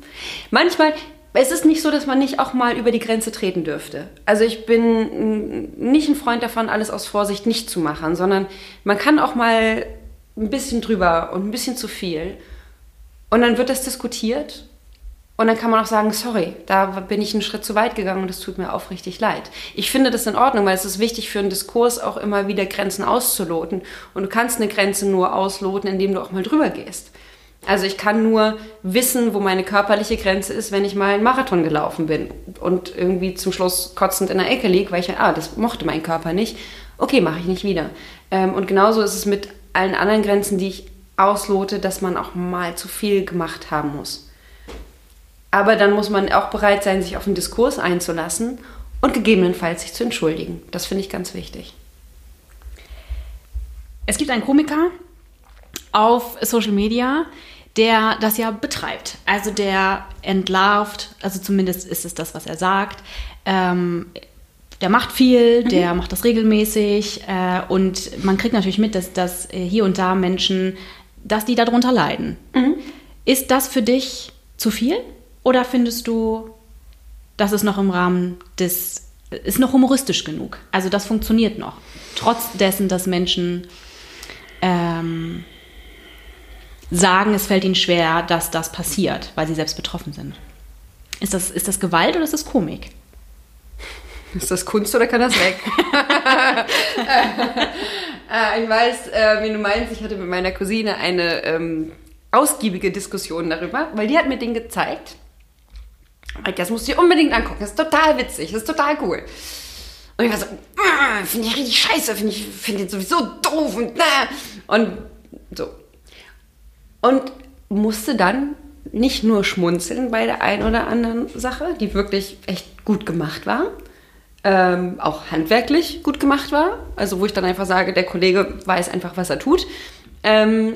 Manchmal, es ist nicht so, dass man nicht auch mal über die Grenze treten dürfte. Also ich bin nicht ein Freund davon, alles aus Vorsicht nicht zu machen, sondern man kann auch mal ein bisschen drüber und ein bisschen zu viel. Und dann wird das diskutiert und dann kann man auch sagen, sorry, da bin ich einen Schritt zu weit gegangen und es tut mir aufrichtig leid. Ich finde das in Ordnung, weil es ist wichtig für einen Diskurs auch immer wieder Grenzen auszuloten. Und du kannst eine Grenze nur ausloten, indem du auch mal drüber gehst. Also ich kann nur wissen, wo meine körperliche Grenze ist, wenn ich mal einen Marathon gelaufen bin und irgendwie zum Schluss kotzend in der Ecke liege, weil ich, ah, das mochte mein Körper nicht. Okay, mache ich nicht wieder. Ähm, und genauso ist es mit allen anderen Grenzen, die ich auslote, dass man auch mal zu viel gemacht haben muss. Aber dann muss man auch bereit sein, sich auf den Diskurs einzulassen und gegebenenfalls sich zu entschuldigen. Das finde ich ganz wichtig. Es gibt einen Komiker auf Social Media, der das ja betreibt. Also der entlarvt, also zumindest ist es das, was er sagt. Ähm, der macht viel, mhm. der macht das regelmäßig äh, und man kriegt natürlich mit, dass, dass hier und da Menschen, dass die darunter leiden. Mhm. Ist das für dich zu viel? Oder findest du, das ist noch im Rahmen des, ist noch humoristisch genug? Also das funktioniert noch. Trotz dessen, dass Menschen ähm, sagen, es fällt ihnen schwer, dass das passiert, weil sie selbst betroffen sind. Ist das, ist das Gewalt oder ist das Komik? Ist das Kunst oder kann das weg? (laughs) äh, ich weiß, äh, wie du meinst, ich hatte mit meiner Cousine eine ähm, ausgiebige Diskussion darüber, weil die hat mir den gezeigt das musst du dir unbedingt angucken. Das ist total witzig, das ist total cool. Und ich war so, äh, finde ich richtig scheiße, finde ich find den sowieso doof und äh. und so. Und musste dann nicht nur schmunzeln bei der einen oder anderen Sache, die wirklich echt gut gemacht war, ähm, auch handwerklich gut gemacht war. Also wo ich dann einfach sage, der Kollege weiß einfach, was er tut. Ähm,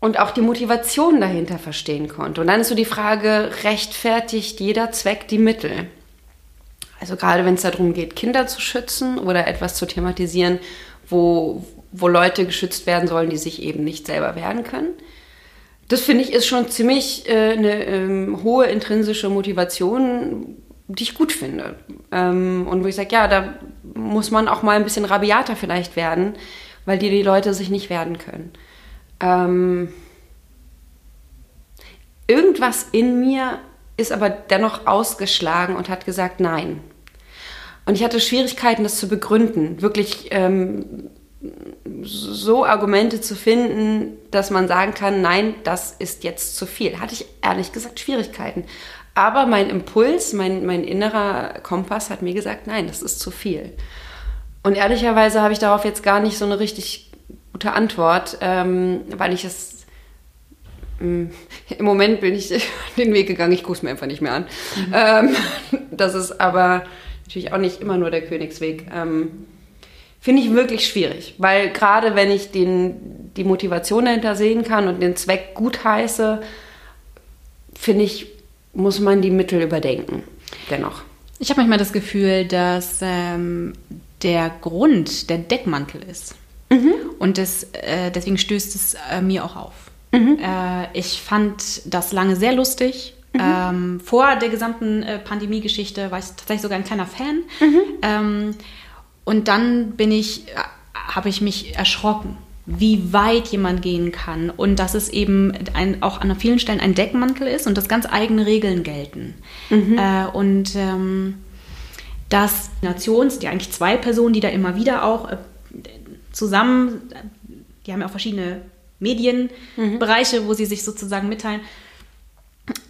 und auch die Motivation dahinter verstehen konnte. Und dann ist so die Frage, rechtfertigt jeder Zweck die Mittel? Also gerade wenn es darum geht, Kinder zu schützen oder etwas zu thematisieren, wo, wo Leute geschützt werden sollen, die sich eben nicht selber wehren können. Das finde ich ist schon ziemlich äh, eine ähm, hohe intrinsische Motivation, die ich gut finde. Ähm, und wo ich sage, ja, da muss man auch mal ein bisschen rabiater vielleicht werden, weil die, die Leute sich nicht werden können ähm, irgendwas in mir ist aber dennoch ausgeschlagen und hat gesagt Nein. Und ich hatte Schwierigkeiten, das zu begründen, wirklich ähm, so Argumente zu finden, dass man sagen kann, nein, das ist jetzt zu viel. Hatte ich ehrlich gesagt Schwierigkeiten. Aber mein Impuls, mein, mein innerer Kompass hat mir gesagt, nein, das ist zu viel. Und ehrlicherweise habe ich darauf jetzt gar nicht so eine richtig gute Antwort, ähm, weil ich es ähm, (laughs) im Moment bin ich (laughs) den Weg gegangen, ich gucke es mir einfach nicht mehr an. Mhm. Ähm, (laughs) das ist aber natürlich auch nicht immer nur der Königsweg. Finde ich wirklich schwierig, weil gerade wenn ich den, die Motivation dahinter sehen kann und den Zweck gut heiße, finde ich, muss man die Mittel überdenken. Dennoch. Ich habe manchmal das Gefühl, dass ähm, der Grund der Deckmantel ist. Mhm. Und das, äh, deswegen stößt es äh, mir auch auf. Mhm. Äh, ich fand das lange sehr lustig. Mhm. Ähm, vor der gesamten äh, Pandemie-Geschichte war ich tatsächlich sogar ein kleiner Fan. Mhm. Ähm, und dann bin ich, äh, habe ich mich erschrocken, wie weit jemand gehen kann und dass es eben ein, auch an vielen Stellen ein Deckmantel ist und dass ganz eigene Regeln gelten. Mhm. Äh, und ähm, dass Nations, die eigentlich zwei Personen, die da immer wieder auch zusammen, die haben ja auch verschiedene Medienbereiche, mhm. wo sie sich sozusagen mitteilen.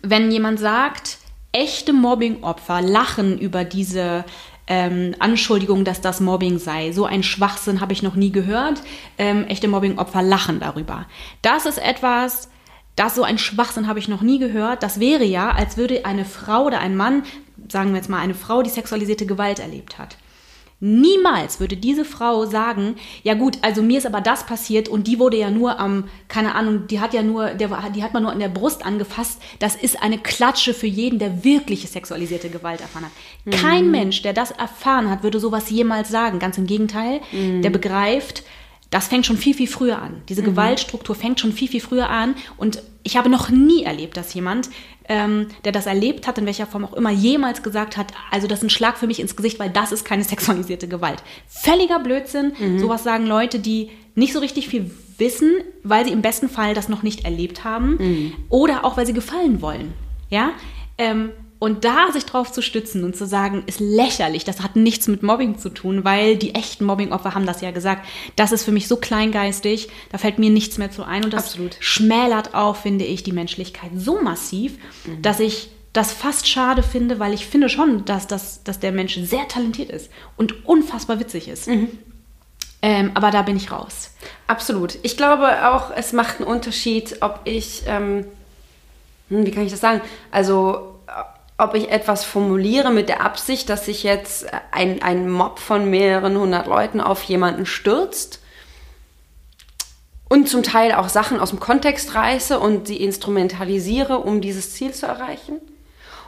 Wenn jemand sagt, echte Mobbing-Opfer lachen über diese ähm, Anschuldigung, dass das Mobbing sei. So ein Schwachsinn habe ich noch nie gehört. Ähm, echte Mobbing-Opfer lachen darüber. Das ist etwas, das so ein Schwachsinn habe ich noch nie gehört. Das wäre ja, als würde eine Frau oder ein Mann, sagen wir jetzt mal eine Frau, die sexualisierte Gewalt erlebt hat Niemals würde diese Frau sagen, ja gut, also mir ist aber das passiert und die wurde ja nur am, keine Ahnung, die hat ja nur, der, die hat man nur an der Brust angefasst. Das ist eine Klatsche für jeden, der wirkliche sexualisierte Gewalt erfahren hat. Kein Mhm. Mensch, der das erfahren hat, würde sowas jemals sagen. Ganz im Gegenteil, Mhm. der begreift, das fängt schon viel, viel früher an. Diese Gewaltstruktur fängt schon viel, viel früher an. Und ich habe noch nie erlebt, dass jemand, ähm, der das erlebt hat, in welcher Form auch immer, jemals gesagt hat, also das ist ein Schlag für mich ins Gesicht, weil das ist keine (laughs) sexualisierte Gewalt. Völliger Blödsinn. Sowas sagen Leute, die nicht so richtig viel wissen, weil sie im besten Fall das noch nicht erlebt haben oder auch weil sie gefallen wollen. Ja? Ähm, und da sich drauf zu stützen und zu sagen, ist lächerlich, das hat nichts mit Mobbing zu tun, weil die echten Mobbingopfer haben das ja gesagt. Das ist für mich so kleingeistig, da fällt mir nichts mehr zu ein. Und das Absolut. schmälert auch, finde ich, die Menschlichkeit so massiv, dass ich das fast schade finde, weil ich finde schon, dass, das, dass der Mensch sehr talentiert ist und unfassbar witzig ist. Ähm, aber da bin ich raus. Absolut. Ich glaube auch, es macht einen Unterschied, ob ich, ähm, hm, wie kann ich das sagen? Also, ob ich etwas formuliere mit der Absicht, dass sich jetzt ein, ein Mob von mehreren hundert Leuten auf jemanden stürzt und zum Teil auch Sachen aus dem Kontext reiße und sie instrumentalisiere, um dieses Ziel zu erreichen.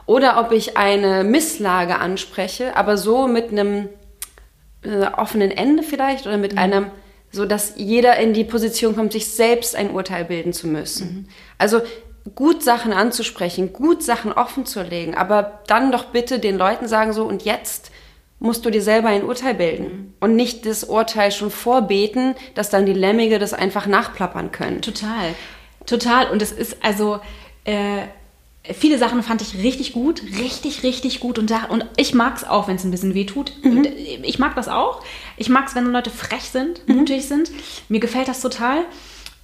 Oder ob ich eine Misslage anspreche, aber so mit einem äh, offenen Ende vielleicht oder mit einem, so dass jeder in die Position kommt, sich selbst ein Urteil bilden zu müssen. Also gut Sachen anzusprechen, gut Sachen offen zu legen, aber dann doch bitte den Leuten sagen so und jetzt musst du dir selber ein Urteil bilden und nicht das Urteil schon vorbeten, dass dann die Lemmige das einfach nachplappern können. Total, total. Und es ist also, äh, viele Sachen fand ich richtig gut, richtig, richtig gut. Und, da, und ich mag es auch, wenn es ein bisschen weh tut. Und Ich mag das auch. Ich mag es, wenn Leute frech sind, mutig sind. Mir gefällt das total.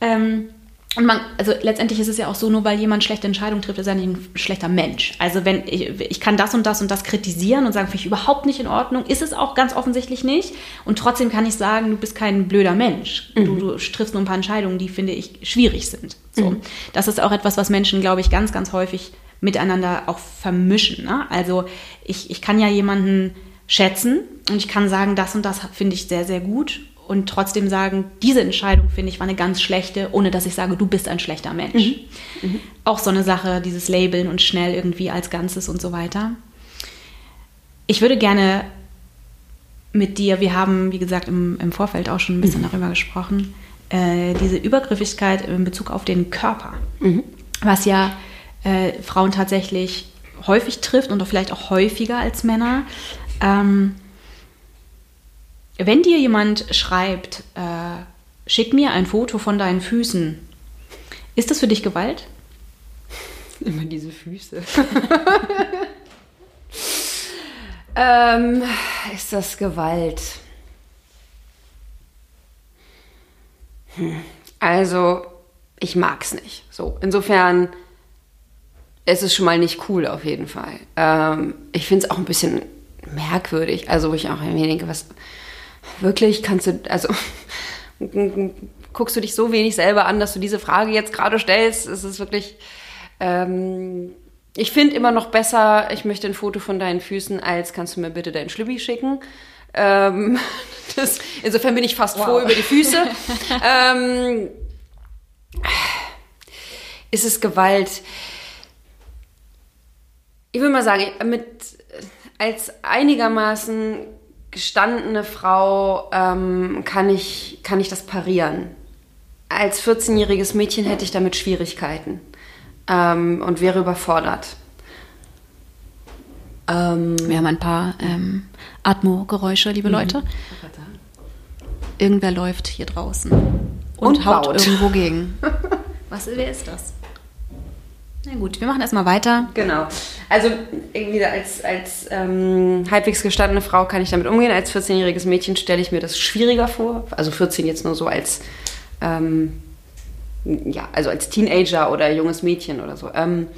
Ähm, und man, also letztendlich ist es ja auch so, nur weil jemand schlechte Entscheidungen trifft, ist er nicht ein schlechter Mensch. Also wenn ich, ich kann das und das und das kritisieren und sagen, finde ich überhaupt nicht in Ordnung, ist es auch ganz offensichtlich nicht. Und trotzdem kann ich sagen, du bist kein blöder Mensch. Du, du triffst nur ein paar Entscheidungen, die, finde ich, schwierig sind. So. Das ist auch etwas, was Menschen, glaube ich, ganz, ganz häufig miteinander auch vermischen. Ne? Also ich, ich kann ja jemanden schätzen und ich kann sagen, das und das finde ich sehr, sehr gut und trotzdem sagen, diese Entscheidung finde ich war eine ganz schlechte, ohne dass ich sage, du bist ein schlechter Mensch. Auch so eine Sache, dieses Labeln und schnell irgendwie als Ganzes und so weiter. Ich würde gerne mit dir, wir haben, wie gesagt, im, im Vorfeld auch schon ein bisschen darüber gesprochen, äh, diese Übergriffigkeit in Bezug auf den Körper, was ja äh, Frauen tatsächlich häufig trifft und auch vielleicht auch häufiger als Männer. Ähm, wenn dir jemand schreibt, äh, schick mir ein Foto von deinen Füßen, ist das für dich Gewalt? (laughs) Immer diese Füße. (laughs) ähm, ist das Gewalt? Hm. Also, ich mag's nicht. So, insofern es ist schon mal nicht cool auf jeden Fall. Ähm, ich finde es auch ein bisschen merkwürdig. Also, wo ich auch irgendwie denke, was wirklich kannst du, also guckst du dich so wenig selber an, dass du diese Frage jetzt gerade stellst. Es ist wirklich. Ähm, ich finde immer noch besser, ich möchte ein Foto von deinen Füßen, als kannst du mir bitte deinen Schlübbi schicken. Ähm, (laughs) das, insofern bin ich fast froh über die Füße. (laughs) ähm, ist es Gewalt? Ich würde mal sagen, mit, als einigermaßen gestandene Frau ähm, kann, ich, kann ich das parieren. Als 14-jähriges Mädchen hätte ich damit Schwierigkeiten ähm, und wäre überfordert. Ähm, Wir haben ein paar ähm, Atmo-Geräusche, liebe Leute. Irgendwer läuft hier draußen und, Und haut baut. irgendwo gegen. (laughs) Was, wer ist das? Na gut, wir machen erstmal weiter. Genau. Also irgendwie als, als ähm, halbwegs gestandene Frau kann ich damit umgehen. Als 14-jähriges Mädchen stelle ich mir das schwieriger vor. Also 14 jetzt nur so als ähm, ja, also als Teenager oder junges Mädchen oder so. Ähm,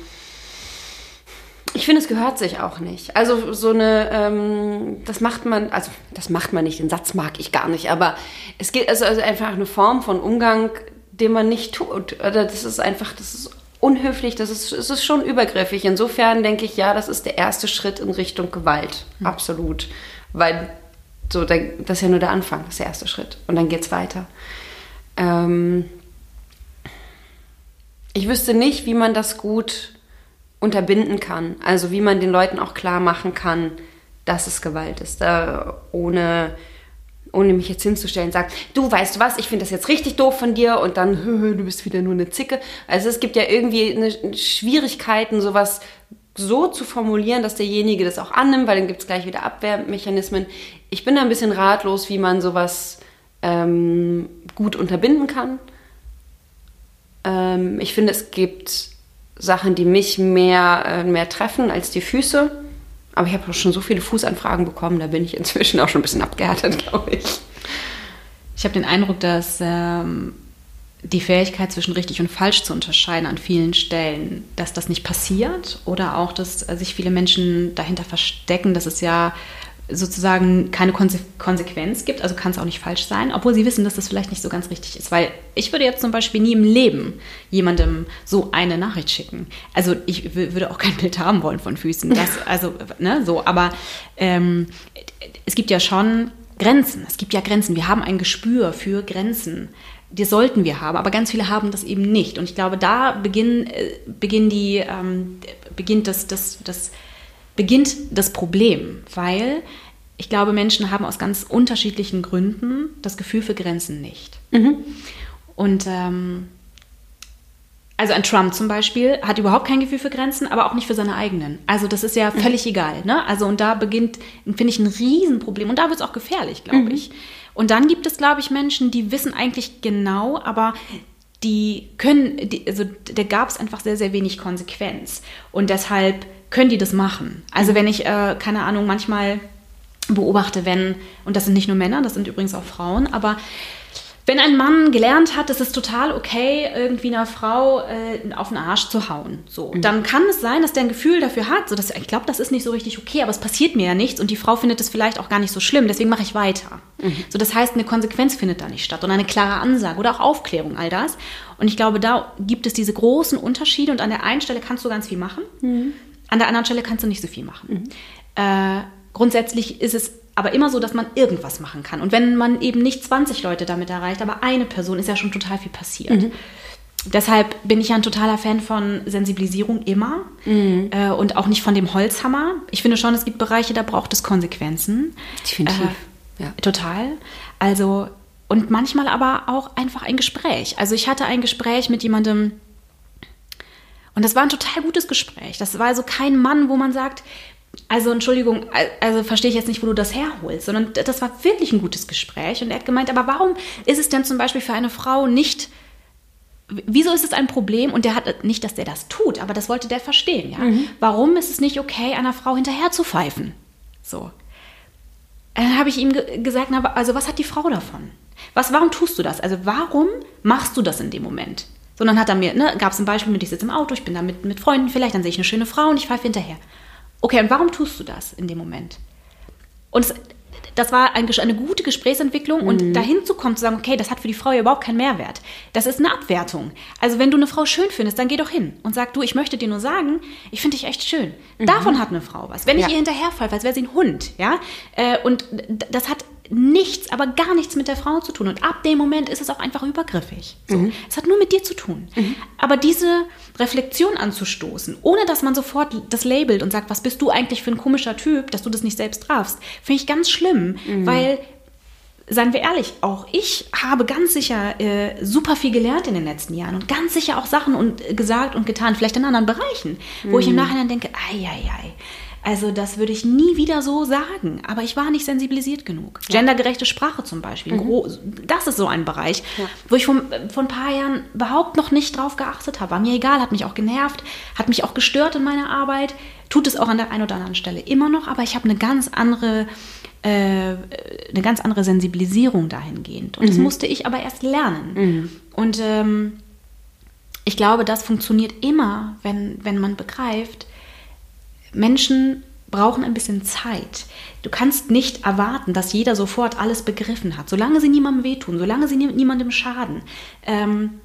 ich finde, es gehört sich auch nicht. Also so eine, ähm, das macht man, also das macht man nicht, den Satz mag ich gar nicht, aber es geht also, einfach eine Form von Umgang, den man nicht tut. Oder das ist einfach, das ist unhöflich, das ist, es ist schon übergriffig. Insofern denke ich, ja, das ist der erste Schritt in Richtung Gewalt. Absolut. Weil So, das ist ja nur der Anfang, das ist der erste Schritt. Und dann geht es weiter. Ähm ich wüsste nicht, wie man das gut unterbinden kann. Also wie man den Leuten auch klar machen kann, dass es Gewalt ist. Da ohne, ohne mich jetzt hinzustellen sagen, du weißt was, ich finde das jetzt richtig doof von dir und dann, (laughs) du bist wieder nur eine Zicke. Also es gibt ja irgendwie eine Schwierigkeiten, sowas so zu formulieren, dass derjenige das auch annimmt, weil dann gibt es gleich wieder Abwehrmechanismen. Ich bin da ein bisschen ratlos, wie man sowas ähm, gut unterbinden kann. Ähm, ich finde, es gibt Sachen, die mich mehr, äh, mehr treffen als die Füße. Aber ich habe auch schon so viele Fußanfragen bekommen, da bin ich inzwischen auch schon ein bisschen abgehärtet, (laughs) glaube ich. Ich habe den Eindruck, dass ähm, die Fähigkeit zwischen richtig und falsch zu unterscheiden an vielen Stellen, dass das nicht passiert oder auch, dass äh, sich viele Menschen dahinter verstecken, dass es ja sozusagen keine Konse Konsequenz gibt, also kann es auch nicht falsch sein, obwohl sie wissen, dass das vielleicht nicht so ganz richtig ist. Weil ich würde jetzt zum Beispiel nie im Leben jemandem so eine Nachricht schicken. Also ich würde auch kein Bild haben wollen von Füßen. Das, (laughs) also, ne, so, aber ähm, es gibt ja schon Grenzen. Es gibt ja Grenzen. Wir haben ein Gespür für Grenzen. Die sollten wir haben, aber ganz viele haben das eben nicht. Und ich glaube, da beginnen, äh, beginnen die, ähm, beginnt das, das, das beginnt das Problem, weil ich glaube, Menschen haben aus ganz unterschiedlichen Gründen das Gefühl für Grenzen nicht. Mhm. Und ähm, also ein Trump zum Beispiel hat überhaupt kein Gefühl für Grenzen, aber auch nicht für seine eigenen. Also das ist ja mhm. völlig mhm. egal. Ne? Also und da beginnt, finde ich, ein Riesenproblem. Und da wird es auch gefährlich, glaube mhm. ich. Und dann gibt es, glaube ich, Menschen, die wissen eigentlich genau, aber die können, die, also da gab es einfach sehr, sehr wenig Konsequenz. Und deshalb können die das machen. Also wenn ich, äh, keine Ahnung, manchmal beobachte, wenn, und das sind nicht nur Männer, das sind übrigens auch Frauen, aber wenn ein Mann gelernt hat, es ist total okay, irgendwie einer Frau äh, auf den Arsch zu hauen, so, mhm. dann kann es sein, dass der ein Gefühl dafür hat, so dass ich glaube, das ist nicht so richtig okay, aber es passiert mir ja nichts und die Frau findet es vielleicht auch gar nicht so schlimm, deswegen mache ich weiter. Mhm. So, das heißt, eine Konsequenz findet da nicht statt und eine klare Ansage oder auch Aufklärung, all das. Und ich glaube, da gibt es diese großen Unterschiede und an der einen Stelle kannst du ganz viel machen. Mhm. An der anderen Stelle kannst du nicht so viel machen. Mhm. Äh, grundsätzlich ist es aber immer so, dass man irgendwas machen kann. Und wenn man eben nicht 20 Leute damit erreicht, aber eine Person, ist ja schon total viel passiert. Mhm. Deshalb bin ich ja ein totaler Fan von Sensibilisierung immer mhm. äh, und auch nicht von dem Holzhammer. Ich finde schon, es gibt Bereiche, da braucht es Konsequenzen. Definitiv. Äh, ja. Total. Also, und manchmal aber auch einfach ein Gespräch. Also ich hatte ein Gespräch mit jemandem, und das war ein total gutes Gespräch. Das war also kein Mann, wo man sagt, also Entschuldigung, also verstehe ich jetzt nicht, wo du das herholst, sondern das war wirklich ein gutes Gespräch. Und er hat gemeint, aber warum ist es denn zum Beispiel für eine Frau nicht, wieso ist es ein Problem? Und der hat nicht, dass der das tut, aber das wollte der verstehen, ja. Mhm. Warum ist es nicht okay, einer Frau hinterher zu pfeifen? So. Dann habe ich ihm gesagt, also was hat die Frau davon? Was, warum tust du das? Also warum machst du das in dem Moment? Sondern hat er mir, ne, gab es ein Beispiel mit, ich sitze im Auto, ich bin da mit, mit Freunden vielleicht, dann sehe ich eine schöne Frau und ich pfeife hinterher. Okay, und warum tust du das in dem Moment? Und es, das war ein, eine gute Gesprächsentwicklung und mhm. dahin zu kommen, zu sagen, okay, das hat für die Frau ja überhaupt keinen Mehrwert. Das ist eine Abwertung. Also wenn du eine Frau schön findest, dann geh doch hin und sag, du, ich möchte dir nur sagen, ich finde dich echt schön. Mhm. Davon hat eine Frau was. Wenn ich ja. ihr hinterherfalle, als wäre sie ein Hund, ja, äh, und das hat nichts, aber gar nichts mit der Frau zu tun. Und ab dem Moment ist es auch einfach übergriffig. So. Mhm. Es hat nur mit dir zu tun. Mhm. Aber diese Reflexion anzustoßen, ohne dass man sofort das labelt und sagt, was bist du eigentlich für ein komischer Typ, dass du das nicht selbst darfst, finde ich ganz schlimm, mhm. weil seien wir ehrlich, auch ich habe ganz sicher äh, super viel gelernt in den letzten Jahren und ganz sicher auch Sachen und, äh, gesagt und getan, vielleicht in anderen Bereichen, wo ich im mhm. Nachhinein denke, ei, ei, ei, also das würde ich nie wieder so sagen. Aber ich war nicht sensibilisiert genug. Ja. Gendergerechte Sprache zum Beispiel. Mhm. Das ist so ein Bereich, ja. wo ich vor, ein paar Jahren überhaupt noch nicht drauf geachtet habe. War mir egal, hat mich auch genervt, hat mich auch gestört in meiner Arbeit. Tut es auch an der einen oder anderen Stelle immer noch, aber ich habe eine ganz andere äh, eine ganz andere Sensibilisierung dahingehend. Und mhm. das musste ich aber erst lernen. Mhm. Und ähm, ich glaube, das funktioniert immer, wenn, wenn man begreift, Menschen brauchen ein bisschen Zeit. Du kannst nicht erwarten, dass jeder sofort alles begriffen hat. Solange sie niemandem wehtun, solange sie niemandem schaden, ähm,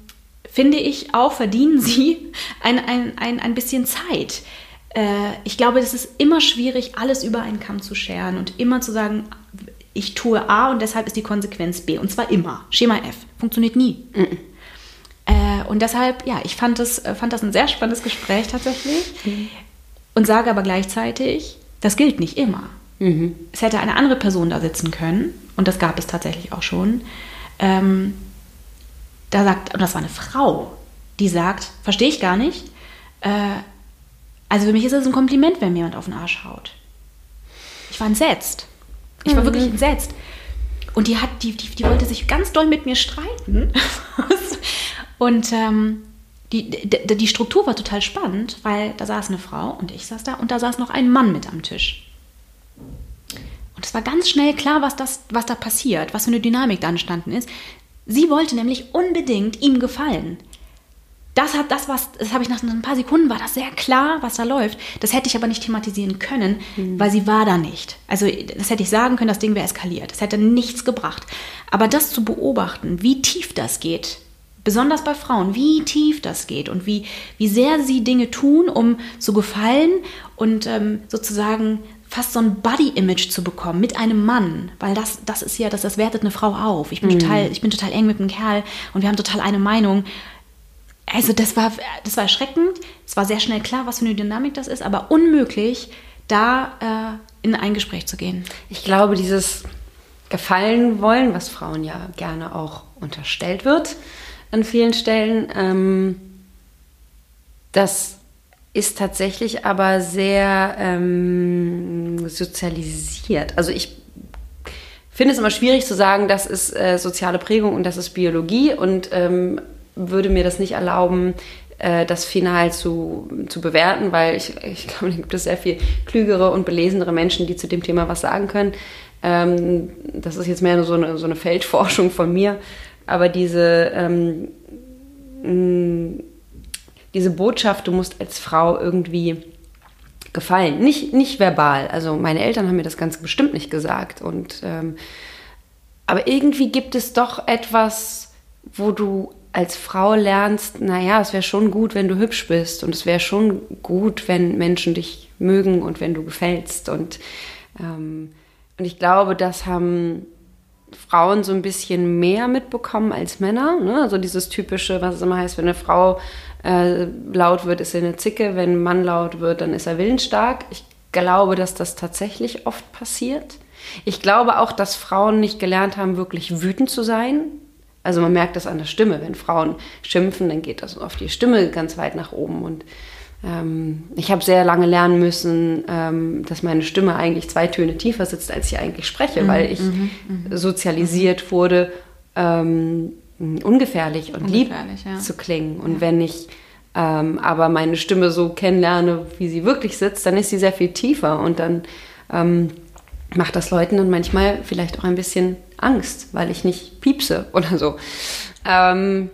finde ich auch, verdienen sie (laughs) ein, ein, ein, ein bisschen Zeit. Äh, ich glaube, es ist immer schwierig, alles über einen Kamm zu scheren und immer zu sagen, ich tue A und deshalb ist die Konsequenz B. Und zwar immer. Schema F. Funktioniert nie. Mhm. Äh, und deshalb, ja, ich fand das, äh, fand das ein sehr spannendes Gespräch tatsächlich. Mhm. Und sage aber gleichzeitig, das gilt nicht immer. Mhm. Es hätte eine andere Person da sitzen können, und das gab es tatsächlich auch schon. Ähm, da sagt, und das war eine Frau, die sagt, verstehe ich gar nicht. Äh, also für mich ist es ein Kompliment, wenn mir jemand auf den Arsch haut. Ich war entsetzt. Ich war mhm. wirklich entsetzt. Und die hat, die, die, die wollte sich ganz doll mit mir streiten. (laughs) und ähm, die, die, die Struktur war total spannend, weil da saß eine Frau und ich saß da und da saß noch ein Mann mit am Tisch. Und es war ganz schnell klar, was, das, was da passiert, was für eine Dynamik da entstanden ist. Sie wollte nämlich unbedingt ihm gefallen das hat das, was, das habe ich nach ein paar Sekunden, war das sehr klar, was da läuft. Das hätte ich aber nicht thematisieren können, mhm. weil sie war da nicht. Also das hätte ich sagen können, das Ding wäre eskaliert. Das hätte nichts gebracht. Aber das zu beobachten, wie tief das geht, besonders bei Frauen, wie tief das geht und wie, wie sehr sie Dinge tun, um zu gefallen und ähm, sozusagen fast so ein Body-Image zu bekommen mit einem Mann, weil das, das ist ja, das, das wertet eine Frau auf. Ich bin, mhm. total, ich bin total eng mit einem Kerl und wir haben total eine Meinung also das war, das war erschreckend. Es war sehr schnell klar, was für eine Dynamik das ist, aber unmöglich, da äh, in ein Gespräch zu gehen. Ich glaube, dieses Gefallen wollen, was Frauen ja gerne auch unterstellt wird an vielen Stellen, ähm, das ist tatsächlich aber sehr ähm, sozialisiert. Also ich finde es immer schwierig zu sagen, das ist äh, soziale Prägung und das ist Biologie und ähm, würde mir das nicht erlauben, äh, das final zu, zu bewerten, weil ich, ich glaube, da gibt es sehr viel klügere und belesenere Menschen, die zu dem Thema was sagen können. Ähm, das ist jetzt mehr so eine, so eine Feldforschung von mir. Aber diese, ähm, diese Botschaft, du musst als Frau irgendwie gefallen. Nicht, nicht verbal. Also meine Eltern haben mir das ganz bestimmt nicht gesagt. Und, ähm, aber irgendwie gibt es doch etwas, wo du als Frau lernst, naja, es wäre schon gut, wenn du hübsch bist und es wäre schon gut, wenn Menschen dich mögen und wenn du gefällst. Und, ähm, und ich glaube, das haben Frauen so ein bisschen mehr mitbekommen als Männer. Ne? Also dieses typische, was es immer heißt, wenn eine Frau äh, laut wird, ist sie eine Zicke, wenn ein Mann laut wird, dann ist er willensstark. Ich glaube, dass das tatsächlich oft passiert. Ich glaube auch, dass Frauen nicht gelernt haben, wirklich wütend zu sein. Also man merkt das an der Stimme. Wenn Frauen schimpfen, dann geht das auf die Stimme ganz weit nach oben. Und ich habe sehr lange lernen müssen, ähm, dass meine Stimme eigentlich zwei Töne tiefer sitzt, als ich eigentlich spreche, mhm, weil ich mhm, mhm. sozialisiert wurde, ähm, ungefährlich und lieb zu klingen. Und wenn ich ähm, aber meine Stimme so kennenlerne, wie sie wirklich sitzt, dann ist sie sehr viel tiefer und dann ähm, macht das Leuten dann manchmal vielleicht auch ein bisschen Angst, weil ich nicht piepse oder so. Ähm,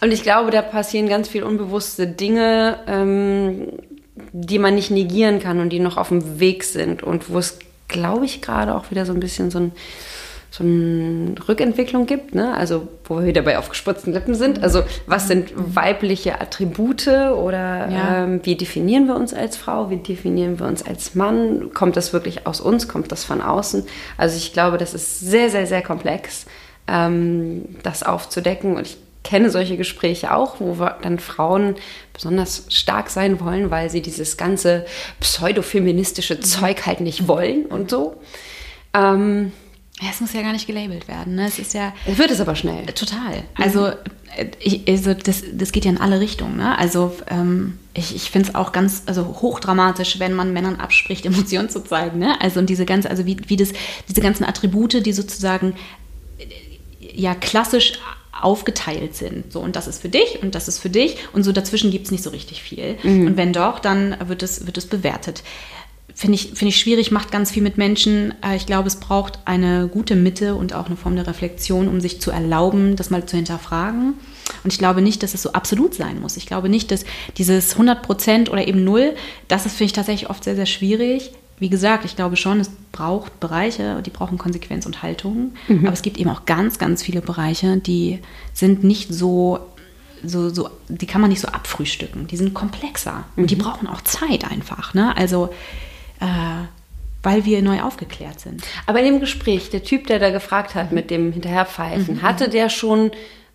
und ich glaube, da passieren ganz viele unbewusste Dinge, ähm, die man nicht negieren kann und die noch auf dem Weg sind und wo es, glaube ich, gerade auch wieder so ein bisschen so ein so eine Rückentwicklung gibt, ne? also wo wir wieder bei aufgespritzten Lippen sind. Also was sind weibliche Attribute oder ja. ähm, wie definieren wir uns als Frau, wie definieren wir uns als Mann? Kommt das wirklich aus uns, kommt das von außen? Also ich glaube, das ist sehr, sehr, sehr komplex, ähm, das aufzudecken und ich kenne solche Gespräche auch, wo dann Frauen besonders stark sein wollen, weil sie dieses ganze pseudofeministische mhm. Zeug halt nicht wollen und so. Ähm, ja, es muss ja gar nicht gelabelt werden. Ne? Es ist ja. Wird es aber schnell. Total. Also, äh, ich, also das, das geht ja in alle Richtungen. Ne? Also ähm, ich, ich finde es auch ganz also hochdramatisch, wenn man Männern abspricht, (laughs) Emotionen zu zeigen. Ne? Also und diese ganze, also wie, wie das, diese ganzen Attribute, die sozusagen äh, ja klassisch aufgeteilt sind. So, und das ist für dich und das ist für dich. Und so dazwischen gibt es nicht so richtig viel. Mhm. Und wenn doch, dann wird es, wird es bewertet finde ich, find ich schwierig, macht ganz viel mit Menschen. Äh, ich glaube, es braucht eine gute Mitte und auch eine Form der Reflexion, um sich zu erlauben, das mal zu hinterfragen. Und ich glaube nicht, dass es so absolut sein muss. Ich glaube nicht, dass dieses 100 Prozent oder eben Null, das ist, finde ich, tatsächlich oft sehr, sehr schwierig. Wie gesagt, ich glaube schon, es braucht Bereiche, die brauchen Konsequenz und Haltung. Mhm. Aber es gibt eben auch ganz, ganz viele Bereiche, die sind nicht so so, so, die kann man nicht so abfrühstücken. Die sind komplexer und die mhm. brauchen auch Zeit einfach. Ne? Also äh, weil wir neu aufgeklärt sind. Aber in dem Gespräch, der Typ, der da gefragt hat mit dem Hinterherpfeifen, mhm. hatte der schon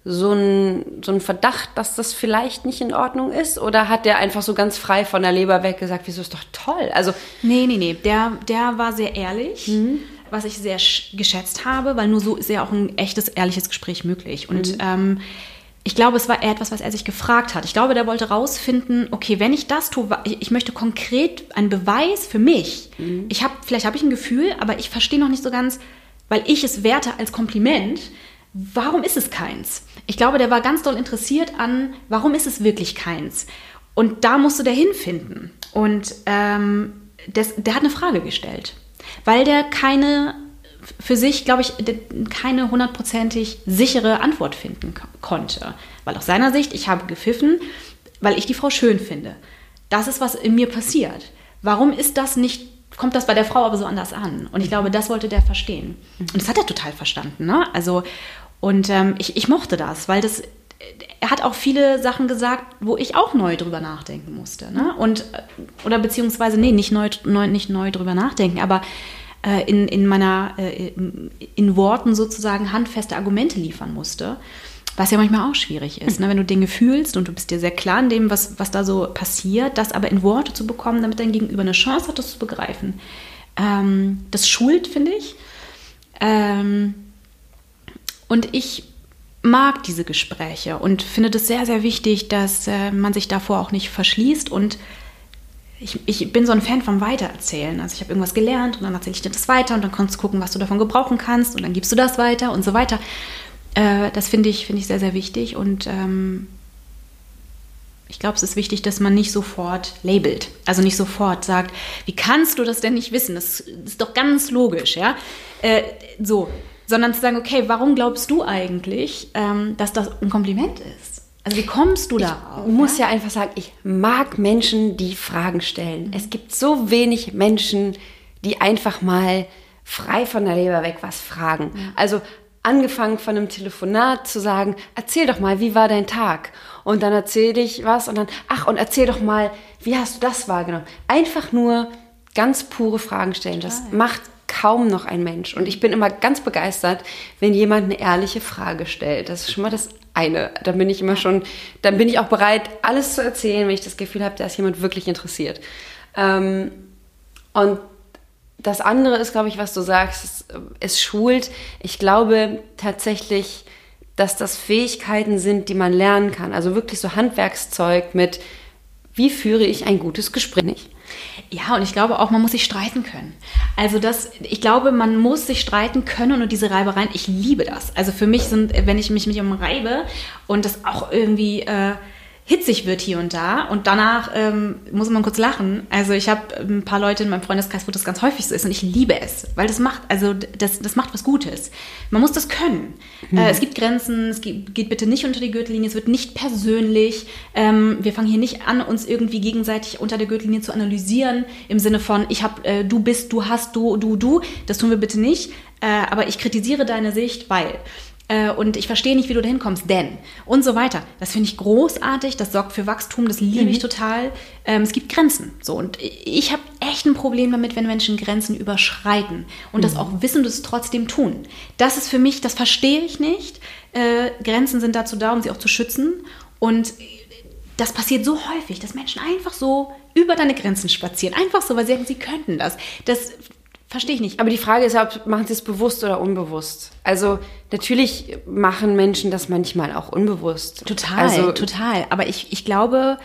so einen so Verdacht, dass das vielleicht nicht in Ordnung ist? Oder hat der einfach so ganz frei von der Leber weg gesagt, wieso ist doch toll? Also nee, nee, nee, der, der war sehr ehrlich. Mhm was ich sehr geschätzt habe, weil nur so ist ja auch ein echtes, ehrliches Gespräch möglich. Und mhm. ähm, ich glaube, es war eher etwas, was er sich gefragt hat. Ich glaube, der wollte rausfinden, okay, wenn ich das tue, ich, ich möchte konkret einen Beweis für mich. Mhm. Ich habe, vielleicht habe ich ein Gefühl, aber ich verstehe noch nicht so ganz, weil ich es werte als Kompliment. Warum ist es keins? Ich glaube, der war ganz doll interessiert an, warum ist es wirklich keins? Und da musste der hinfinden. Und ähm, das, der hat eine Frage gestellt, weil der keine für sich, glaube ich, keine hundertprozentig sichere Antwort finden konnte. Weil aus seiner Sicht, ich habe gepfiffen, weil ich die Frau schön finde. Das ist, was in mir passiert. Warum ist das nicht, kommt das bei der Frau aber so anders an? Und ich glaube, das wollte der verstehen. Und das hat er total verstanden. Ne? Also, und ähm, ich, ich mochte das, weil das, er hat auch viele Sachen gesagt, wo ich auch neu drüber nachdenken musste. Ne? Und, äh, oder beziehungsweise, nee, nicht neu, neu, nicht neu drüber nachdenken, aber äh, in, in meiner, äh, in Worten sozusagen handfeste Argumente liefern musste. Was ja manchmal auch schwierig ist, ne? wenn du Dinge fühlst und du bist dir sehr klar in dem, was, was da so passiert, das aber in Worte zu bekommen, damit dein Gegenüber eine Chance hat, das zu begreifen. Ähm, das schult, finde ich. Ähm, und ich mag diese Gespräche und finde das sehr, sehr wichtig, dass äh, man sich davor auch nicht verschließt und ich, ich bin so ein Fan vom Weitererzählen. Also ich habe irgendwas gelernt und dann erzähle ich dir das weiter und dann kannst du gucken, was du davon gebrauchen kannst und dann gibst du das weiter und so weiter. Äh, das finde ich, find ich sehr, sehr wichtig und ähm, ich glaube, es ist wichtig, dass man nicht sofort labelt. Also nicht sofort sagt, wie kannst du das denn nicht wissen? Das ist doch ganz logisch, ja. Äh, so, sondern zu sagen, okay, warum glaubst du eigentlich, ähm, dass das ein Kompliment ist? Also wie kommst du da Ich muss ja? ja einfach sagen, ich mag Menschen, die Fragen stellen. Mhm. Es gibt so wenig Menschen, die einfach mal frei von der Leber weg was fragen. Mhm. Also angefangen von einem Telefonat zu sagen, erzähl doch mal, wie war dein Tag? Und dann erzähl ich was und dann, ach, und erzähl doch mal, wie hast du das wahrgenommen? Einfach nur ganz pure Fragen stellen. Das Total. macht kaum noch ein Mensch. Und ich bin immer ganz begeistert, wenn jemand eine ehrliche Frage stellt. Das ist schon mal das eine. Dann bin ich immer schon, dann bin ich auch bereit, alles zu erzählen, wenn ich das Gefühl habe, da ist jemand wirklich interessiert. Ähm, und das andere ist, glaube ich, was du sagst, es, es schult. Ich glaube tatsächlich, dass das Fähigkeiten sind, die man lernen kann. Also wirklich so Handwerkszeug mit, wie führe ich ein gutes Gespräch? Ja, und ich glaube auch, man muss sich streiten können. Also das, ich glaube, man muss sich streiten können und diese Reibereien, ich liebe das. Also für mich sind, wenn ich mich mit jemandem reibe und das auch irgendwie äh, hitzig wird hier und da und danach ähm, muss man kurz lachen. Also ich habe ein paar Leute in meinem Freundeskreis, wo das ganz häufig so ist und ich liebe es, weil das macht, also das, das macht was Gutes. Man muss das können. Mhm. Äh, es gibt Grenzen, es geht, geht, bitte nicht unter die Gürtellinie, es wird nicht persönlich. Ähm, wir fangen hier nicht an, uns irgendwie gegenseitig unter der Gürtellinie zu analysieren im Sinne von ich habe, äh, du bist, du hast, du, du, du. Das tun wir bitte nicht. Äh, aber ich kritisiere deine Sicht, weil äh, und ich verstehe nicht, wie du da hinkommst, denn und so weiter. Das finde ich großartig, das sorgt für Wachstum, das liebe mhm. ich total. Ähm, es gibt Grenzen. So, und ich habe echt ein Problem damit, wenn Menschen Grenzen überschreiten und mhm. das auch wissen und es trotzdem tun. Das ist für mich, das verstehe ich nicht. Äh, Grenzen sind dazu da, um sie auch zu schützen. Und das passiert so häufig, dass Menschen einfach so über deine Grenzen spazieren. Einfach so, weil sie denken, sie könnten das. Das Verstehe ich nicht. Aber die Frage ist, ob machen sie es bewusst oder unbewusst. Also natürlich machen Menschen das manchmal auch unbewusst. Total, also, total. Aber ich, ich glaube,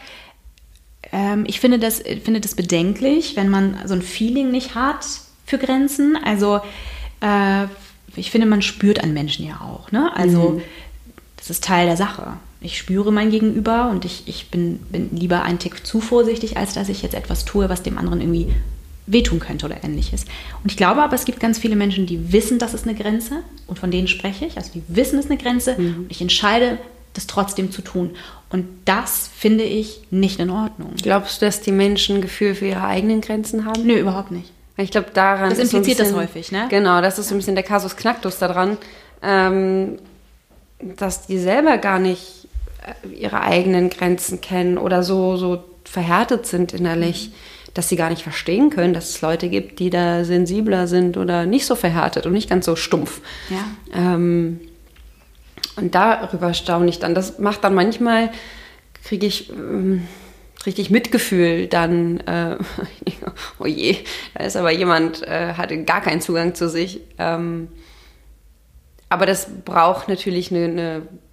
ähm, ich finde das, finde das bedenklich, wenn man so ein Feeling nicht hat für Grenzen. Also äh, ich finde, man spürt an Menschen ja auch. Ne? Also mhm. das ist Teil der Sache. Ich spüre mein Gegenüber und ich, ich bin, bin lieber ein Tick zu vorsichtig, als dass ich jetzt etwas tue, was dem anderen irgendwie wehtun könnte oder ähnliches. Und ich glaube aber, es gibt ganz viele Menschen, die wissen, das ist eine Grenze und von denen spreche ich. Also die wissen, es ist eine Grenze mhm. und ich entscheide, das trotzdem zu tun. Und das finde ich nicht in Ordnung. Glaubst du, dass die Menschen ein Gefühl für ihre eigenen Grenzen haben? Nö, überhaupt nicht. Ich glaube, daran. Das impliziert bisschen, das häufig, ne? Genau, das ist so ein bisschen der Kasus Knacktus daran, ähm, dass die selber gar nicht äh, ihre eigenen Grenzen kennen oder so, so verhärtet sind innerlich. Mhm dass sie gar nicht verstehen können, dass es Leute gibt, die da sensibler sind oder nicht so verhärtet und nicht ganz so stumpf. Ja. Ähm, und darüber staune ich dann. Das macht dann manchmal, kriege ich ähm, richtig Mitgefühl dann, äh, (laughs) oh je, da ist aber jemand, äh, hatte gar keinen Zugang zu sich. Ähm, aber das braucht natürlich eine, eine ein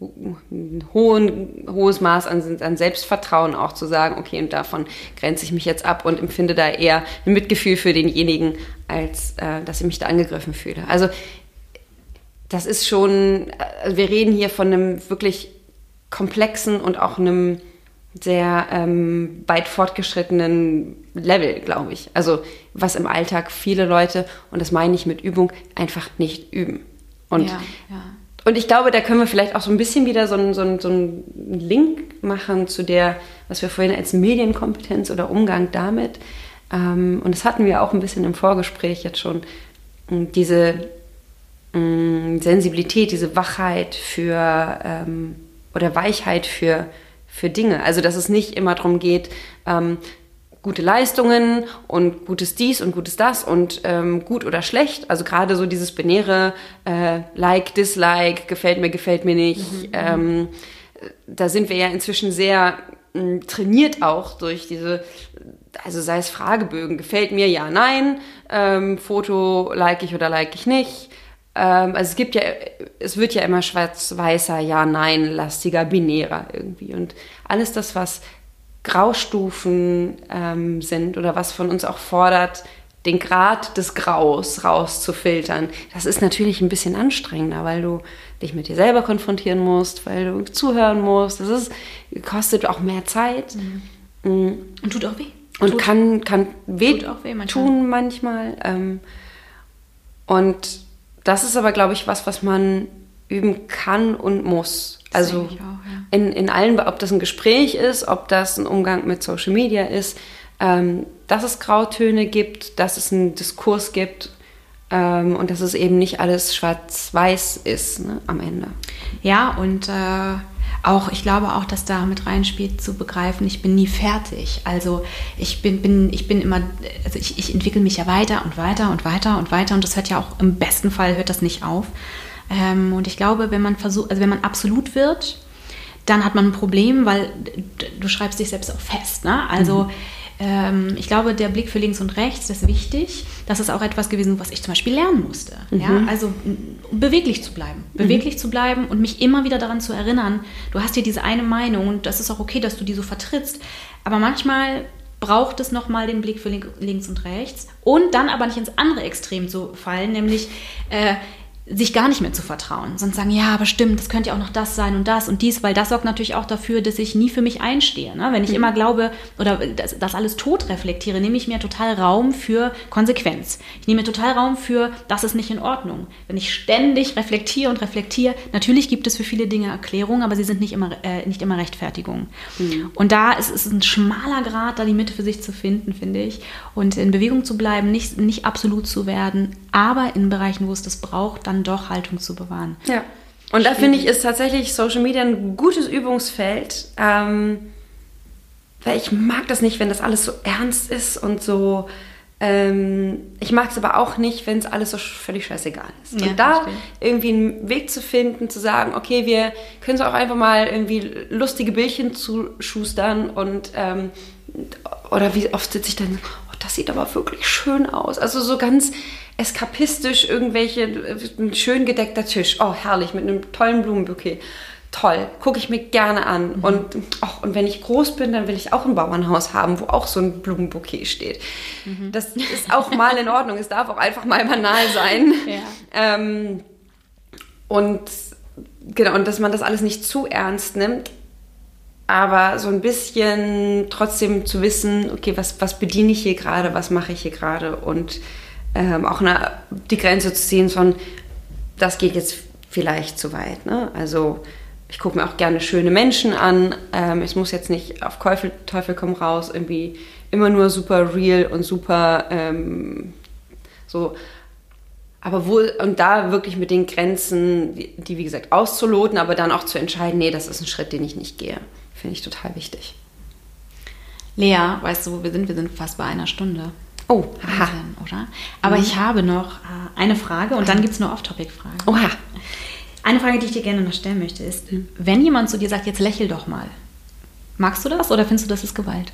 hohen, hohes Maß an, an, Selbstvertrauen auch zu sagen, okay, und davon grenze ich mich jetzt ab und empfinde da eher ein Mitgefühl für denjenigen, als äh, dass ich mich da angegriffen fühle. Also das ist schon, also wir reden hier von einem wirklich komplexen und auch einem sehr ähm, weit fortgeschrittenen Level, glaube ich. Also was im Alltag viele Leute, und das meine ich mit Übung, einfach nicht üben. Und, ja, ja. Und ich glaube, da können wir vielleicht auch so ein bisschen wieder so einen, so, einen, so einen Link machen zu der, was wir vorhin als Medienkompetenz oder Umgang damit, ähm, und das hatten wir auch ein bisschen im Vorgespräch jetzt schon, diese mh, Sensibilität, diese Wachheit für ähm, oder Weichheit für, für Dinge. Also dass es nicht immer darum geht, ähm, gute Leistungen und gutes dies und gutes das und ähm, gut oder schlecht. Also gerade so dieses binäre äh, Like, Dislike, gefällt mir, gefällt mir nicht. Mhm. Ähm, da sind wir ja inzwischen sehr mh, trainiert auch durch diese, also sei es Fragebögen, gefällt mir, ja, nein, ähm, Foto like ich oder like ich nicht. Ähm, also es gibt ja, es wird ja immer schwarz-weißer, ja, nein, lastiger, binärer irgendwie. Und alles das, was Graustufen ähm, sind oder was von uns auch fordert, den Grad des Graus rauszufiltern, das ist natürlich ein bisschen anstrengender, weil du dich mit dir selber konfrontieren musst, weil du zuhören musst. Das ist, kostet auch mehr Zeit. Mhm. mhm. Und tut auch weh. Und tut, kann, kann weh, weh manchmal. tun manchmal. Ähm, und das ist aber, glaube ich, was, was man üben kann und muss. Das also auch, ja. in, in allen, ob das ein Gespräch ist, ob das ein Umgang mit Social Media ist, ähm, dass es Grautöne gibt, dass es einen Diskurs gibt ähm, und dass es eben nicht alles schwarz-weiß ist ne, am Ende. Ja, und äh auch, ich glaube auch, dass da mit reinspielt, zu begreifen, ich bin nie fertig. Also ich bin, bin, ich bin immer, also ich, ich entwickle mich ja weiter und weiter und weiter und weiter und das hört ja auch im besten Fall hört das nicht auf. Ähm, und ich glaube, wenn man versucht, also wenn man absolut wird, dann hat man ein Problem, weil du schreibst dich selbst auch fest. Ne? Also mhm ähm, ich glaube, der Blick für links und rechts ist wichtig. Das ist auch etwas gewesen, was ich zum Beispiel lernen musste. Mhm. Ja? Also beweglich zu bleiben. Mhm. Beweglich mhm. zu bleiben und mich immer wieder daran zu erinnern, du hast hier diese eine Meinung und das ist auch okay, dass du die so vertrittst. Aber manchmal braucht es nochmal den Blick für links und rechts und dann aber nicht ins andere Extrem zu fallen, nämlich äh, sich gar nicht mehr zu vertrauen, sondern sagen, ja, aber stimmt, das könnte ja auch noch das sein und das und dies, weil das sorgt natürlich auch dafür, dass ich nie für mich einstehe. Ne? Wenn ich mhm. immer glaube oder das, das, alles tot reflektiere, nehme ich mir total Raum für Konsequenz. Ich nehme mir total Raum für, das ist nicht in Ordnung. Wenn ich ständig reflektiere und reflektiere, natürlich gibt es für viele Dinge Erklärungen, aber sie sind nicht immer, äh, nicht immer Rechtfertigungen. Mhm. Und da ist es ein schmaler Grad, da die Mitte für sich zu finden, finde ich. Und in Bewegung zu bleiben, nicht, nicht absolut zu werden, aber in Bereichen, wo es das braucht, dann doch Haltung zu bewahren. Ja. Und da finde ich, ist tatsächlich Social Media ein gutes Übungsfeld. Ähm, weil ich mag das nicht, wenn das alles so ernst ist und so. Ähm, ich mag es aber auch nicht, wenn es alles so völlig scheißegal ist. Ja, und da verstehe. irgendwie einen Weg zu finden, zu sagen, okay, wir können es auch einfach mal irgendwie lustige Bildchen zuschustern und ähm, oder wie oft sitze ich dann, oh, das sieht aber wirklich schön aus. Also so ganz eskapistisch irgendwelche, ein schön gedeckter Tisch. Oh, herrlich, mit einem tollen Blumenbouquet. Toll, gucke ich mir gerne an. Mhm. Und, oh, und wenn ich groß bin, dann will ich auch ein Bauernhaus haben, wo auch so ein Blumenbouquet steht. Mhm. Das ist auch mal in Ordnung. Es darf auch einfach mal banal sein. (laughs) Ja. Ähm, und genau, und dass man das alles nicht zu ernst nimmt, aber so ein bisschen trotzdem zu wissen, okay, was, was bediene ich hier gerade, was mache ich hier gerade und ähm, auch eine, die Grenze zu ziehen von, das geht jetzt vielleicht zu weit. Ne? Also ich gucke mir auch gerne schöne Menschen an. Ähm, es muss jetzt nicht auf Teufel, Teufel komm raus, irgendwie immer nur super real und super ähm, so. Aber wo, und da wirklich mit den Grenzen, die wie gesagt auszuloten, aber dann auch zu entscheiden, nee, das ist ein Schritt, den ich nicht gehe, finde ich total wichtig. Lea, weißt du, wo wir sind? Wir sind fast bei einer Stunde. Oh, aha. Wahnsinn, oder? Aber ich habe noch äh, eine Frage und dann gibt es nur Off-Topic-Fragen. Oha. Eine Frage, die ich dir gerne noch stellen möchte, ist, wenn jemand zu dir sagt, jetzt lächel doch mal, magst du das oder findest du, das ist Gewalt?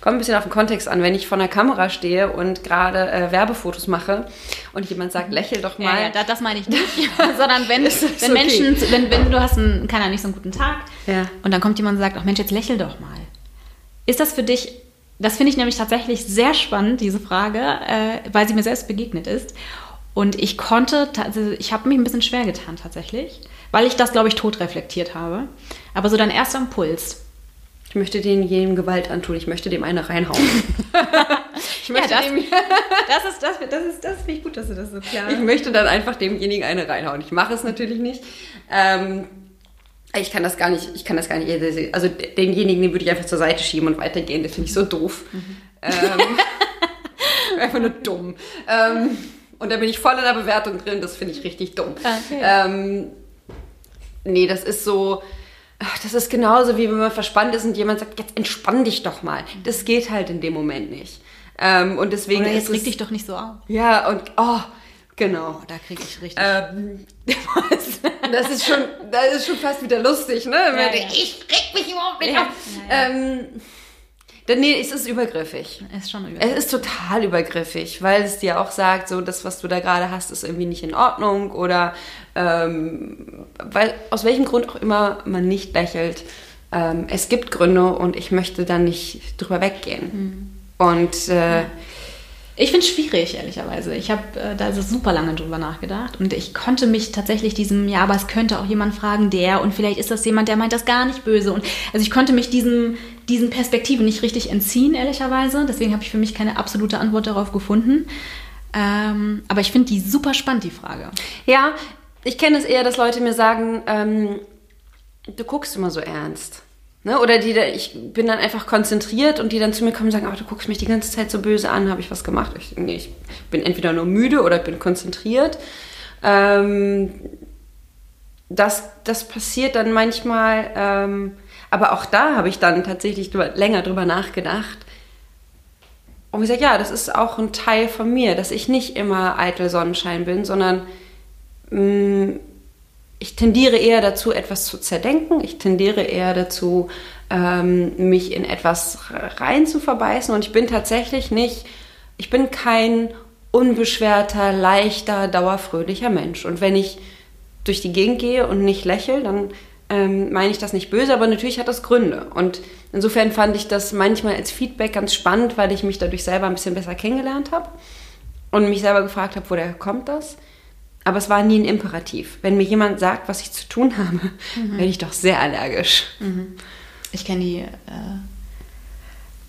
Kommt ein bisschen auf den Kontext an. Wenn ich vor einer Kamera stehe und gerade äh, Werbefotos mache und jemand sagt, lächel doch mal. Ja, ja, da- das meine ich (laughs) nicht. Sondern wenn, wenn okay? Menschen, wenn, wenn du hast einen, keiner nicht so einen guten Tag Ja. und dann kommt jemand und sagt, ach Mensch, jetzt lächel doch mal. Ist das für dich, das finde ich nämlich tatsächlich sehr spannend, diese Frage, äh, weil sie mir selbst begegnet ist. Und ich konnte, also ich habe mich ein bisschen schwer getan tatsächlich, weil ich das, glaube ich, tot reflektiert habe. Aber so dein erster Impuls. Ich möchte denjenigen Gewalt antun. Ich möchte dem eine reinhauen. (laughs) ich, Ja, möchte das, dem, (laughs) das ist, das, das ist, das finde ich gut, dass du das so klar ich möchte dann einfach demjenigen eine reinhauen. Ich mache es natürlich nicht. Ähm, ich kann das gar nicht, ich kann das gar nicht, also denjenigen, den würde ich einfach zur Seite schieben und weitergehen. Das finde ich so doof. Ähm, (laughs) einfach nur dumm. Ähm, und da bin ich voll in der Bewertung drin, das finde ich richtig dumm. Okay. Ähm, nee, das ist so, das ist genauso wie wenn man verspannt ist und jemand sagt, jetzt entspann dich doch mal. Das geht halt in dem Moment nicht. Ähm, und deswegen Oder ist jetzt reg dich doch nicht so auf. Ja, und, oh, genau. Oh, da kriege ich richtig. Ähm, (laughs) das ist schon, das ist schon fast wieder lustig, ne? Ja. denkt, Ich reg mich überhaupt nicht Ja, auf. ja, ja. Ähm, denn nee, es ist übergriffig. ist schon über. Es ist total übergriffig, weil es dir auch sagt, so das, was du da gerade hast, ist irgendwie nicht in Ordnung oder ähm, weil aus welchem Grund auch immer man nicht lächelt. Ähm, es gibt Gründe und ich möchte dann nicht drüber weggehen. Und äh, Ich finde es schwierig, ehrlicherweise. Ich habe äh, da so super lange drüber nachgedacht und ich konnte mich tatsächlich diesem, ja, aber es könnte auch jemand fragen, der und vielleicht ist das jemand, der meint das gar nicht böse. Und also ich konnte mich diesem, diesen Perspektiven nicht richtig entziehen, ehrlicherweise. Deswegen habe ich für mich keine absolute Antwort darauf gefunden. Ähm, aber ich finde die super spannend, die Frage. Ja, ich kenne es eher, dass Leute mir sagen, ähm, du guckst immer so ernst. Ne? Oder die, da- ich bin dann einfach konzentriert und die dann zu mir kommen und sagen, aber du guckst mich die ganze Zeit so böse an, habe ich was gemacht? Ich, nee, ich bin entweder nur müde oder ich bin konzentriert. Ähm, das, das passiert dann manchmal, ähm, aber auch da habe ich dann tatsächlich länger drüber nachgedacht. Und sage, ja, das ist auch ein Teil von mir, dass ich nicht immer eitel Sonnenschein bin, sondern mh, ich tendiere eher dazu, etwas zu zerdenken. Ich tendiere eher dazu, ähm, mich in etwas rein zu verbeißen. Und ich bin tatsächlich nicht, ich bin kein unbeschwerter, leichter, dauerfröhlicher Mensch. Und wenn ich durch die Gegend gehe und nicht lächle, dann ähm, meine ich das nicht böse, aber natürlich hat das Gründe. Und insofern fand ich das manchmal als Feedback ganz spannend, weil ich mich dadurch selber ein bisschen besser kennengelernt habe und mich selber gefragt habe, woher kommt das? Aber es war nie ein Imperativ. Wenn mir jemand sagt, was ich zu tun habe, werde ich doch sehr allergisch. Ich kenne die, äh,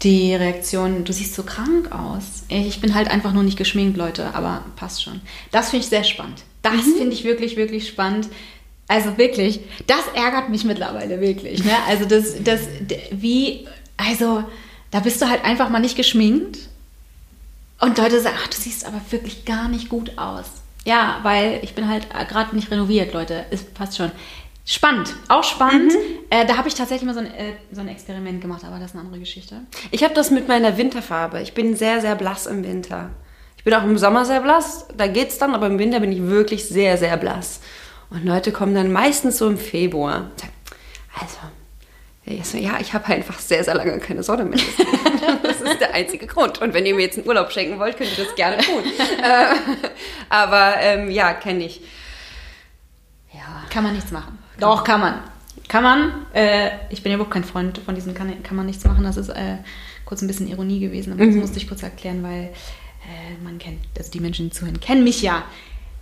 die Reaktion, du siehst so krank aus. Ich bin halt einfach nur nicht geschminkt, Leute, aber passt schon. Das finde ich sehr spannend. Das finde ich wirklich, wirklich spannend. Also wirklich, das ärgert mich mittlerweile wirklich. Ne? Also das, das, wie, also da bist du halt einfach mal nicht geschminkt und Leute sagen, ach, du siehst aber wirklich gar nicht gut aus. Ja, weil ich bin halt gerade nicht renoviert, Leute. Ist passt schon. Spannend, auch spannend. Äh, da habe ich tatsächlich mal so ein, äh, so ein Experiment gemacht, aber das ist eine andere Geschichte. Ich habe das mit meiner Winterfarbe. Ich bin sehr, sehr blass im Winter. Ich bin auch im Sommer sehr blass, da geht's dann, aber im Winter bin ich wirklich sehr, sehr blass. Und Leute kommen dann meistens so im Februar also, ja, ich habe einfach sehr, sehr lange keine Sonne mehr. (laughs) Das ist der einzige Grund. Und wenn ihr mir jetzt einen Urlaub schenken wollt, könnt ihr das gerne tun. (laughs) äh, aber ähm, ja, kenne ich. Ja. Kann man nichts machen. Doch, kann man. Kann man. Äh, ich bin ja überhaupt kein Freund von diesem kann, kann man nichts machen. Das ist äh, kurz ein bisschen Ironie gewesen, aber das musste ich kurz erklären, weil äh, man kennt, also die Menschen, die zuhören, kennen mich ja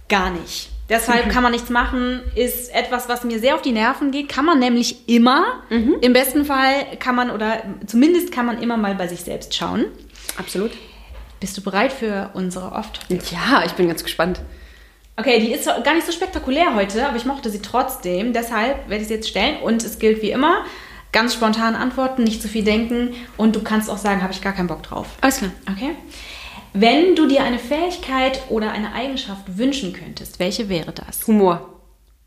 gar nicht. Deshalb kann man nichts machen, ist etwas, was mir sehr auf die Nerven geht. Kann man nämlich immer. Im besten Fall kann man, oder zumindest kann man immer mal bei sich selbst schauen. Absolut. Bist du bereit für unsere oft Ja, ich bin ganz gespannt. Okay, die ist gar nicht so spektakulär heute, aber ich mochte sie trotzdem. Deshalb werde ich sie jetzt stellen. Und es gilt wie immer, ganz spontan antworten, nicht zu viel denken. Und du kannst auch sagen, habe ich gar keinen Bock drauf. Alles klar. Okay? Wenn du dir eine Fähigkeit oder eine Eigenschaft wünschen könntest, welche wäre das? Humor.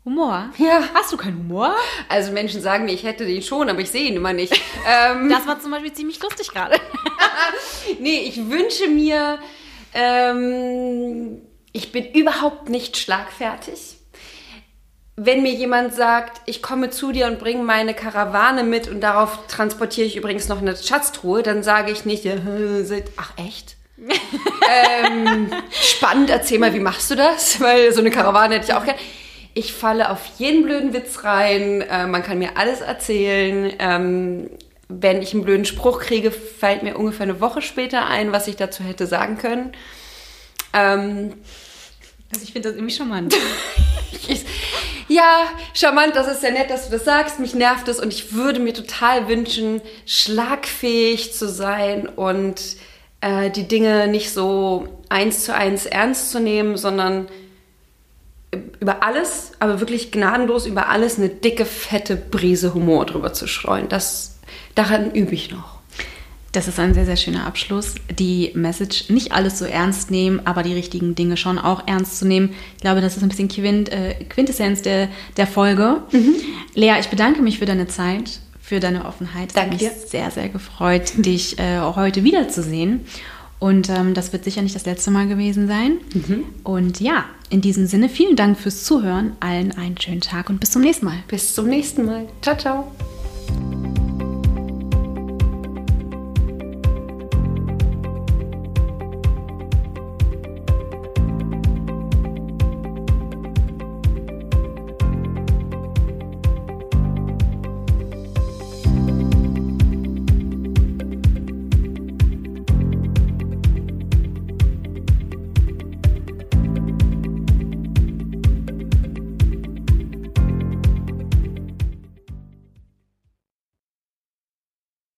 Humor? Ja. Hast du keinen Humor? Also Menschen sagen mir, ich hätte den schon, aber ich sehe ihn immer nicht. (laughs) ähm, Das war zum Beispiel ziemlich lustig gerade. (laughs) nee, ich wünsche mir, ähm, ich bin überhaupt nicht schlagfertig. Wenn mir jemand sagt, ich komme zu dir und bringe meine Karawane mit und darauf transportiere ich übrigens noch eine Schatztruhe, dann sage ich nicht, (laughs) ach echt? Ähm, spannend, erzähl mal, wie machst du das? (laughs) Weil so eine Karawane hätte ich auch gerne. Ich falle auf jeden blöden Witz rein, äh, man kann mir alles erzählen. Ähm, wenn ich einen blöden Spruch kriege, fällt mir ungefähr eine Woche später ein, was ich dazu hätte sagen können. Ähm, Also ich finde das irgendwie charmant. (laughs) ja, charmant, das ist sehr nett, dass du das sagst. Mich nervt es und ich würde mir total wünschen, schlagfähig zu sein und äh, die Dinge nicht so eins zu eins ernst zu nehmen, sondern über alles, aber wirklich gnadenlos über alles eine dicke, fette Brise Humor drüber zu streuen. Das, daran übe ich noch. Das ist ein sehr, sehr schöner Abschluss. Die Message, nicht alles so ernst nehmen, aber die richtigen Dinge schon auch ernst zu nehmen. Ich glaube, das ist ein bisschen Quint, äh, Quintessenz der, der Folge. Lea, ich bedanke mich für deine Zeit, für deine Offenheit. Es Danke hat dir. mich sehr, sehr gefreut, (laughs) dich äh, heute wiederzusehen. Und ähm, das wird sicher nicht das letzte Mal gewesen sein. Und ja, in diesem Sinne, vielen Dank fürs Zuhören. Allen einen schönen Tag und bis zum nächsten Mal. Bis zum nächsten Mal. Ciao, ciao.